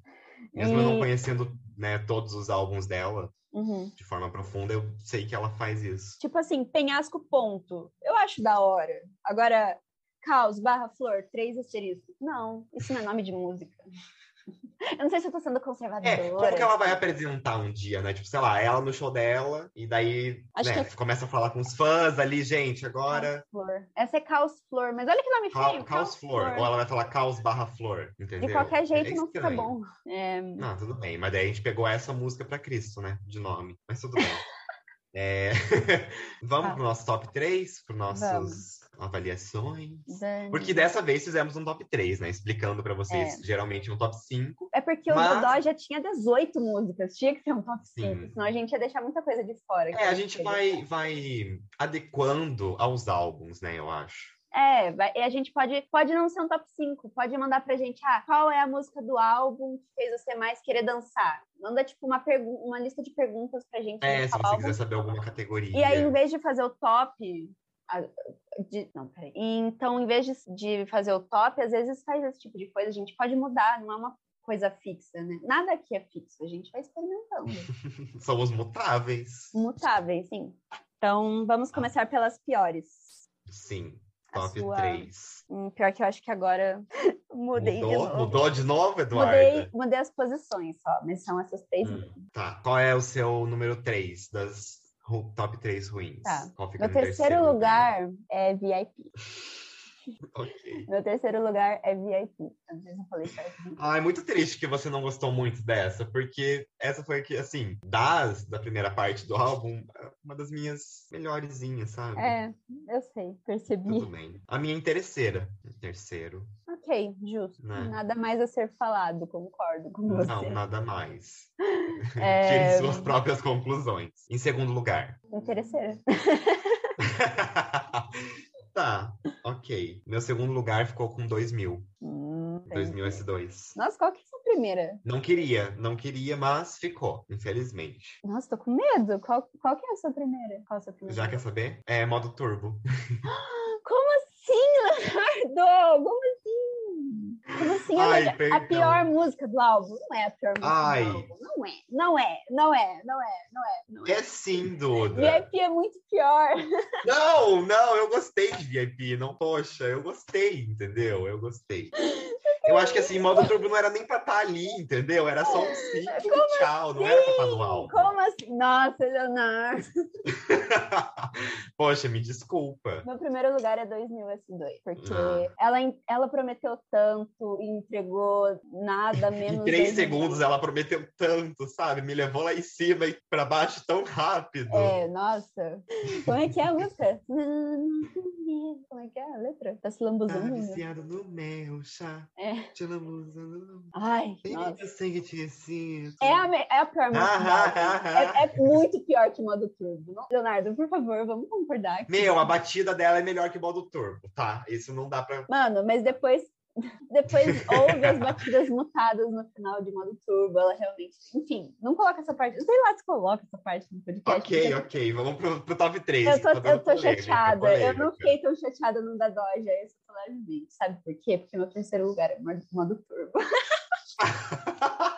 Mesmo e... eu não conhecendo né, todos os álbuns dela uhum. de forma profunda, eu sei que ela faz isso. Tipo assim, penhasco ponto. Eu acho da hora. Agora, caos barra flor, três asteriscos. Não, isso não é nome de música. Eu não sei se eu tô sendo conservadora. É, como que ela vai apresentar um dia, né? Tipo, sei lá, ela no show dela, e daí né, começa a falar com os fãs ali, gente, agora. Flor. Essa é Caos Flor, mas olha que nome Ca feio. Caos, Flor. Flor. Ou ela vai falar Caos barra Flor, entendeu? De qualquer jeito é não fica bom. É... Não, tudo bem. Mas daí a gente pegou essa música pra Cristo, né? De nome. Mas tudo bem. [LAUGHS] é... [LAUGHS] Vamos tá. pro nosso top 3? Pro nossos. Vamos avaliações. Dani. Porque dessa vez fizemos um top 3, né? Explicando para vocês, é. geralmente um top 5. É porque mas... o Dodó já tinha 18 músicas, tinha que ser um top 5, Sim. senão a gente ia deixar muita coisa de fora. É, a gente vai, vai adequando aos álbuns, né, eu acho. É, vai, a gente pode, pode não ser um top 5, pode mandar pra gente, ah, qual é a música do álbum que fez você mais querer dançar? Manda, tipo, uma, uma lista de perguntas pra gente. É, se você álbum. quiser saber alguma categoria. E aí, em vez de fazer o top, de, não, peraí. Então, em vez de, de fazer o top, às vezes faz esse tipo de coisa, a gente pode mudar, não é uma coisa fixa, né? Nada aqui é fixo, a gente vai experimentando. [LAUGHS] Somos mutáveis. Mutáveis, sim. Então, vamos começar pelas piores. Sim, top sua... 3. Hum, pior que eu acho que agora [LAUGHS] mudei Mudou? de novo. Mudou de novo, Eduardo? Mudei, mudei as posições só, mas são essas três hum, Tá, qual é o seu número 3 das top 3 ruins. Tá. Qual fica Meu terceiro, terceiro lugar, lugar é VIP. [LAUGHS] ok. Meu terceiro lugar é VIP. Às vezes eu falei. Ah, é muito triste que você não gostou muito dessa, porque essa foi que, assim, das da primeira parte do álbum, uma das minhas melhorezinhas, sabe? É, eu sei, percebi. Tudo bem. A minha interesseira, terceiro. Ok, justo. Né? Nada mais a ser falado, concordo com você. Não, nada mais. [LAUGHS] [LAUGHS] É... Tire suas próprias conclusões. Em segundo lugar. Interesseira. [LAUGHS] tá, ok. Meu segundo lugar ficou com 2 mil. Hum, 2000 S2. Nossa, qual que é a sua primeira? Não queria, não queria, mas ficou, infelizmente. Nossa, tô com medo. Qual, qual que é a sua primeira? Qual a sua primeira? Já quer saber? É modo turbo. [GASPS] Como assim, [LAUGHS] Leonardo? Como assim? Como assim? Ai, a pior música do álbum? Não é a pior música Ai. do álbum. Não é, não é, não é, não é, não é. Não é. é sim, Duda. VIP é muito pior. Não, não, eu gostei de VIP. Não, poxa, eu gostei, entendeu? Eu gostei. Eu acho que assim, modo turbo não era nem pra estar tá ali, entendeu? Era só um sim e tchau, assim? não era pra estar tá no álbum. Como assim? Nossa, Leonardo. [LAUGHS] Poxa, me desculpa. Meu primeiro lugar é 2000 S2, porque ah. ela, ela prometeu tanto e entregou nada [LAUGHS] menos. em três segundos ela prometeu tanto, sabe? Me levou lá em cima e pra baixo tão rápido. É, nossa. Como é que é a música? [LAUGHS] Como é que é a letra? Tá se lambuzando? Tá viciado no meu chá. É. Te lambuzando. Ai, nossa. Assim, é a, é a pior música. Ah, ah, ah, é, é, muito pior que modo turbo. Leonardo, por favor, vamos concordar. Aqui. Meu, a batida dela é melhor que modo turbo, tá? Isso não dá pra... Mano, mas depois depois [LAUGHS] ouve as batidas mutadas no final de modo turbo, ela realmente. Enfim, não coloca essa parte. Sei lá se coloca essa parte no podcast. Ok, ok. Vamos pro, pro top 3. Eu tô, eu tô chateada. Eu não fiquei tão chateada no da Doja, esse levemente. Sabe por quê? Porque meu terceiro lugar é modo turbo. [LAUGHS]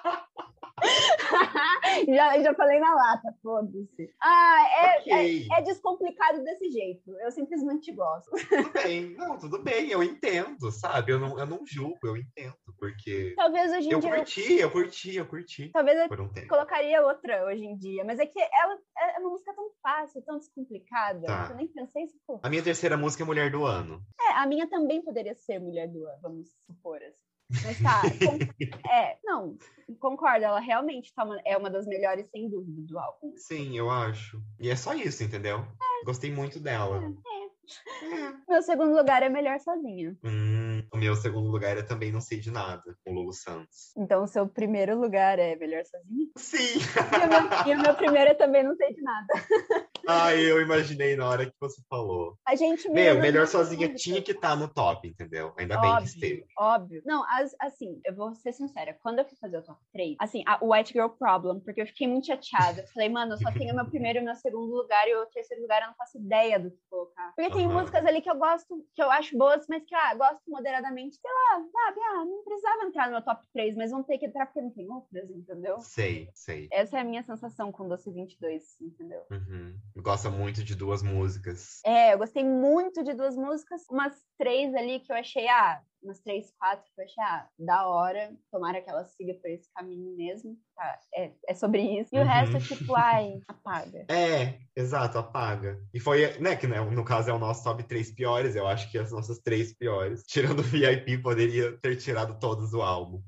[LAUGHS] já, já falei na lata, foda-se. Ah, é, okay. é, é, descomplicado desse jeito. Eu simplesmente gosto. [LAUGHS] Tudo bem, não, tudo bem, eu entendo, sabe? Eu não, eu não julgo, eu entendo, porque. Talvez hoje em eu dia. Curti, eu curti, eu curti. Talvez eu um colocaria outra hoje em dia, mas é que ela é uma música tão fácil, tão descomplicada. Tá. Eu nem pensei se for. A minha terceira música é Mulher do Ano. É, a minha também poderia ser Mulher do Ano, vamos supor assim. Mas tá, com... [LAUGHS] é, não, concordo, ela realmente tá uma, é uma das melhores, sem dúvida, do álbum. Sim, eu acho. E é só isso, entendeu? É. Gostei muito dela. É, é. Meu segundo lugar é Melhor Sozinha. Hum, o meu segundo lugar é Também Não Sei de Nada, com Lulu Santos. Então o seu primeiro lugar é Melhor Sozinha? Sim! E o meu, e o meu primeiro é Também Não Sei de Nada. [LAUGHS] Ah, eu imaginei na hora que você falou. A gente Meu, melhor sozinha muito. tinha que estar tá no top, entendeu? Ainda óbvio, bem que esteve. Óbvio. Não, as, assim, eu vou ser sincera. Quando eu fui fazer o top 3, assim, a White Girl Problem, porque eu fiquei muito chateada. Falei, mano, eu só tenho meu primeiro e meu segundo lugar e o terceiro lugar eu não faço ideia do que colocar. Porque tem músicas ali que eu gosto, que eu acho boas, mas que, ah, gosto moderadamente. Sei lá, sabe? Ah, não precisava entrar no meu top 3, mas vão ter que entrar porque não tem outras, entendeu? Sei, sei. Essa é a minha sensação com Doce 22, entendeu? Uhum. Gosta muito de duas músicas. É, eu gostei muito de duas músicas, umas três ali que eu achei, ah, umas três, quatro que eu achei, ah, da hora, tomara que ela siga por esse caminho mesmo, tá? É, é sobre isso. E uhum. o resto é tipo, ai, [LAUGHS] apaga. É, exato, apaga. E foi, né, que né, no caso é o nosso top três piores, eu acho que as nossas três piores, tirando o VIP, poderia ter tirado todos do álbum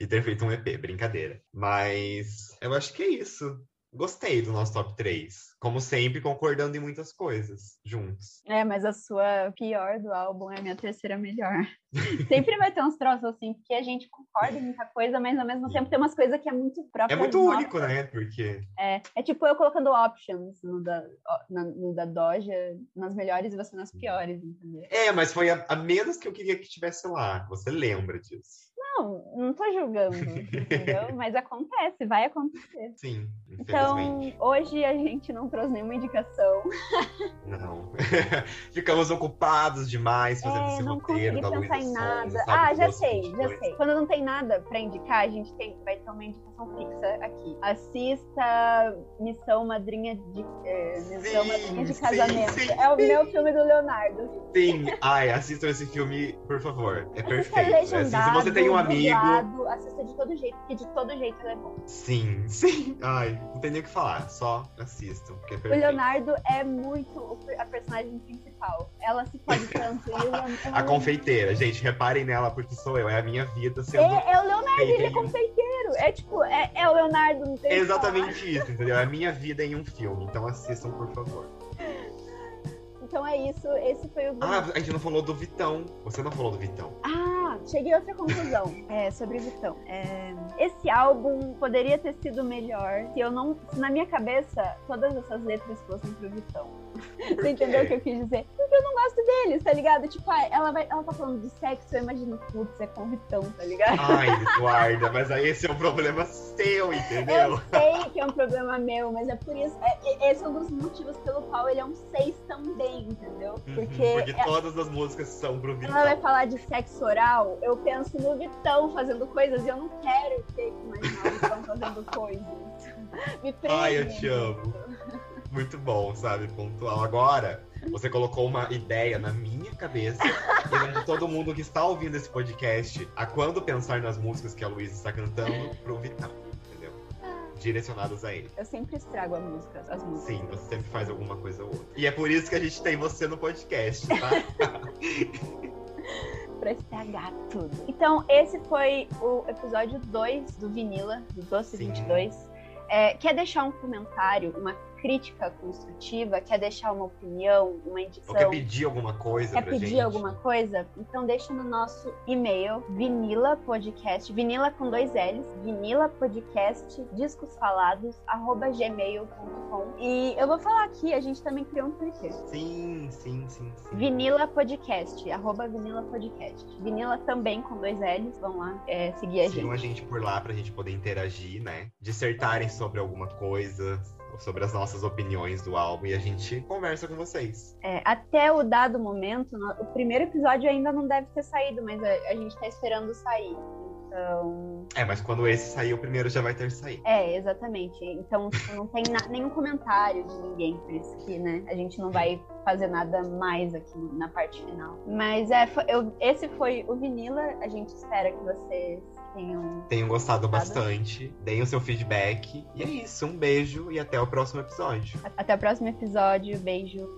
e ter feito um EP, brincadeira. Mas eu acho que é isso. Gostei do nosso top 3 como sempre, concordando em muitas coisas juntos. É, mas a sua pior do álbum é a minha terceira melhor. [LAUGHS] sempre vai ter uns troços assim, porque a gente concorda em muita coisa, mas ao mesmo tempo tem umas coisas que é muito própria. É muito único, né? Porque. É, é tipo eu colocando options no da, no da Doja nas melhores e você nas piores, entendeu? É, mas foi a, a menos que eu queria que estivesse lá. Você lembra disso? Não, não tô julgando, entendeu? [LAUGHS] Mas acontece, vai acontecer. Sim, Então, hoje a gente não trouxe nenhuma indicação. Não. [LAUGHS] Ficamos ocupados demais fazendo é, esse não roteiro da pensar em nada. Ah, já sei, já sei. Quando não tem nada pra indicar, a gente tem, vai ter uma indicação fixa aqui. Assista Missão Madrinha de, é, Missão sim, Madrinha de Casamento. Sim, sim, é o meu filme do Leonardo. Sim, ai, assistam esse filme, por favor. É perfeito. É se você tem um amigo. Dublado, assista de todo jeito, porque de todo jeito ele é bom. Sim, sim. Ai, não tem nem o que falar, só assistam. É o Leonardo é muito a personagem principal. Ela se pode tanto. a confeiteira, gente, reparem nela porque sou eu, é a minha vida sendo. É, é o Leonardo, ele é confeiteiro. É tipo, é, é o Leonardo, não tem Exatamente isso, entendeu? É a minha vida em um filme. Então assistam, por favor. Então é isso, esse foi o. Ah, a gente não falou do Vitão. Você não falou do Vitão. Ah, cheguei a outra conclusão [LAUGHS] é, sobre o Vitão. É, esse álbum poderia ter sido melhor se eu não. Se na minha cabeça todas essas letras fossem pro Vitão. Você entendeu o que eu quis dizer? Porque eu não gosto deles, tá ligado? Tipo, ah, ela, vai, ela tá falando de sexo, eu imagino, putz, é com o Vitão, tá ligado? Ai, [LAUGHS] Eduarda, mas aí esse é um problema seu, entendeu? Eu sei que é um problema meu, mas é por isso. É, esse é um dos motivos pelo qual ele é um 6 também entendeu? Uhum, porque, porque é, todas as músicas são pro Vitão. Ela vai falar de sexo oral, eu penso no Vitão fazendo coisas e eu não quero ter que imaginar o Vitão fazendo coisas. [LAUGHS] Me prende. Ai, eu te amo. Muito bom, sabe? Pontual. Agora, você colocou uma ideia na minha cabeça e de todo mundo que está ouvindo esse podcast a quando pensar nas músicas que a Luísa está cantando pro Vitão? Direcionadas a ele. Eu sempre estrago a música, as músicas. Sim, você sempre faz alguma coisa ou outra. E é por isso que a gente tem você no podcast, tá? [LAUGHS] [LAUGHS] pra estragar tudo. Então, esse foi o episódio 2 do Vinila, do Doce Sim. 22. É, quer deixar um comentário, uma crítica construtiva, quer deixar uma opinião, uma. Ou quer pedir alguma coisa Quer pedir gente. alguma coisa? Então deixa no nosso e-mail, vinila podcast, vinila com dois L's, vinila podcast, discos falados, arroba gmail.com. E eu vou falar aqui, a gente também criou um Twitter. Sim, sim, sim, sim. Vinila podcast, arroba vinila podcast. Vinila também com dois L's, vão lá é, seguir a Sigam gente. Sigam a gente por lá pra gente poder interagir, né? Dissertarem sobre alguma coisa, sobre as nossas opiniões do álbum e a gente conversa com vocês. É, até o dado momento, o primeiro episódio ainda não deve ter saído, mas a, a gente tá esperando sair. Então. É, mas quando esse sair, o primeiro já vai ter saído. É, exatamente. Então, tipo, não tem nenhum comentário de ninguém, por isso que, né, a gente não vai fazer nada mais aqui na parte final. Mas é, eu, esse foi o Vinila. A gente espera que vocês tenham, tenham gostado, gostado bastante. Deem o seu feedback. E é isso. Um beijo e até o próximo episódio. Até o próximo episódio. Beijo.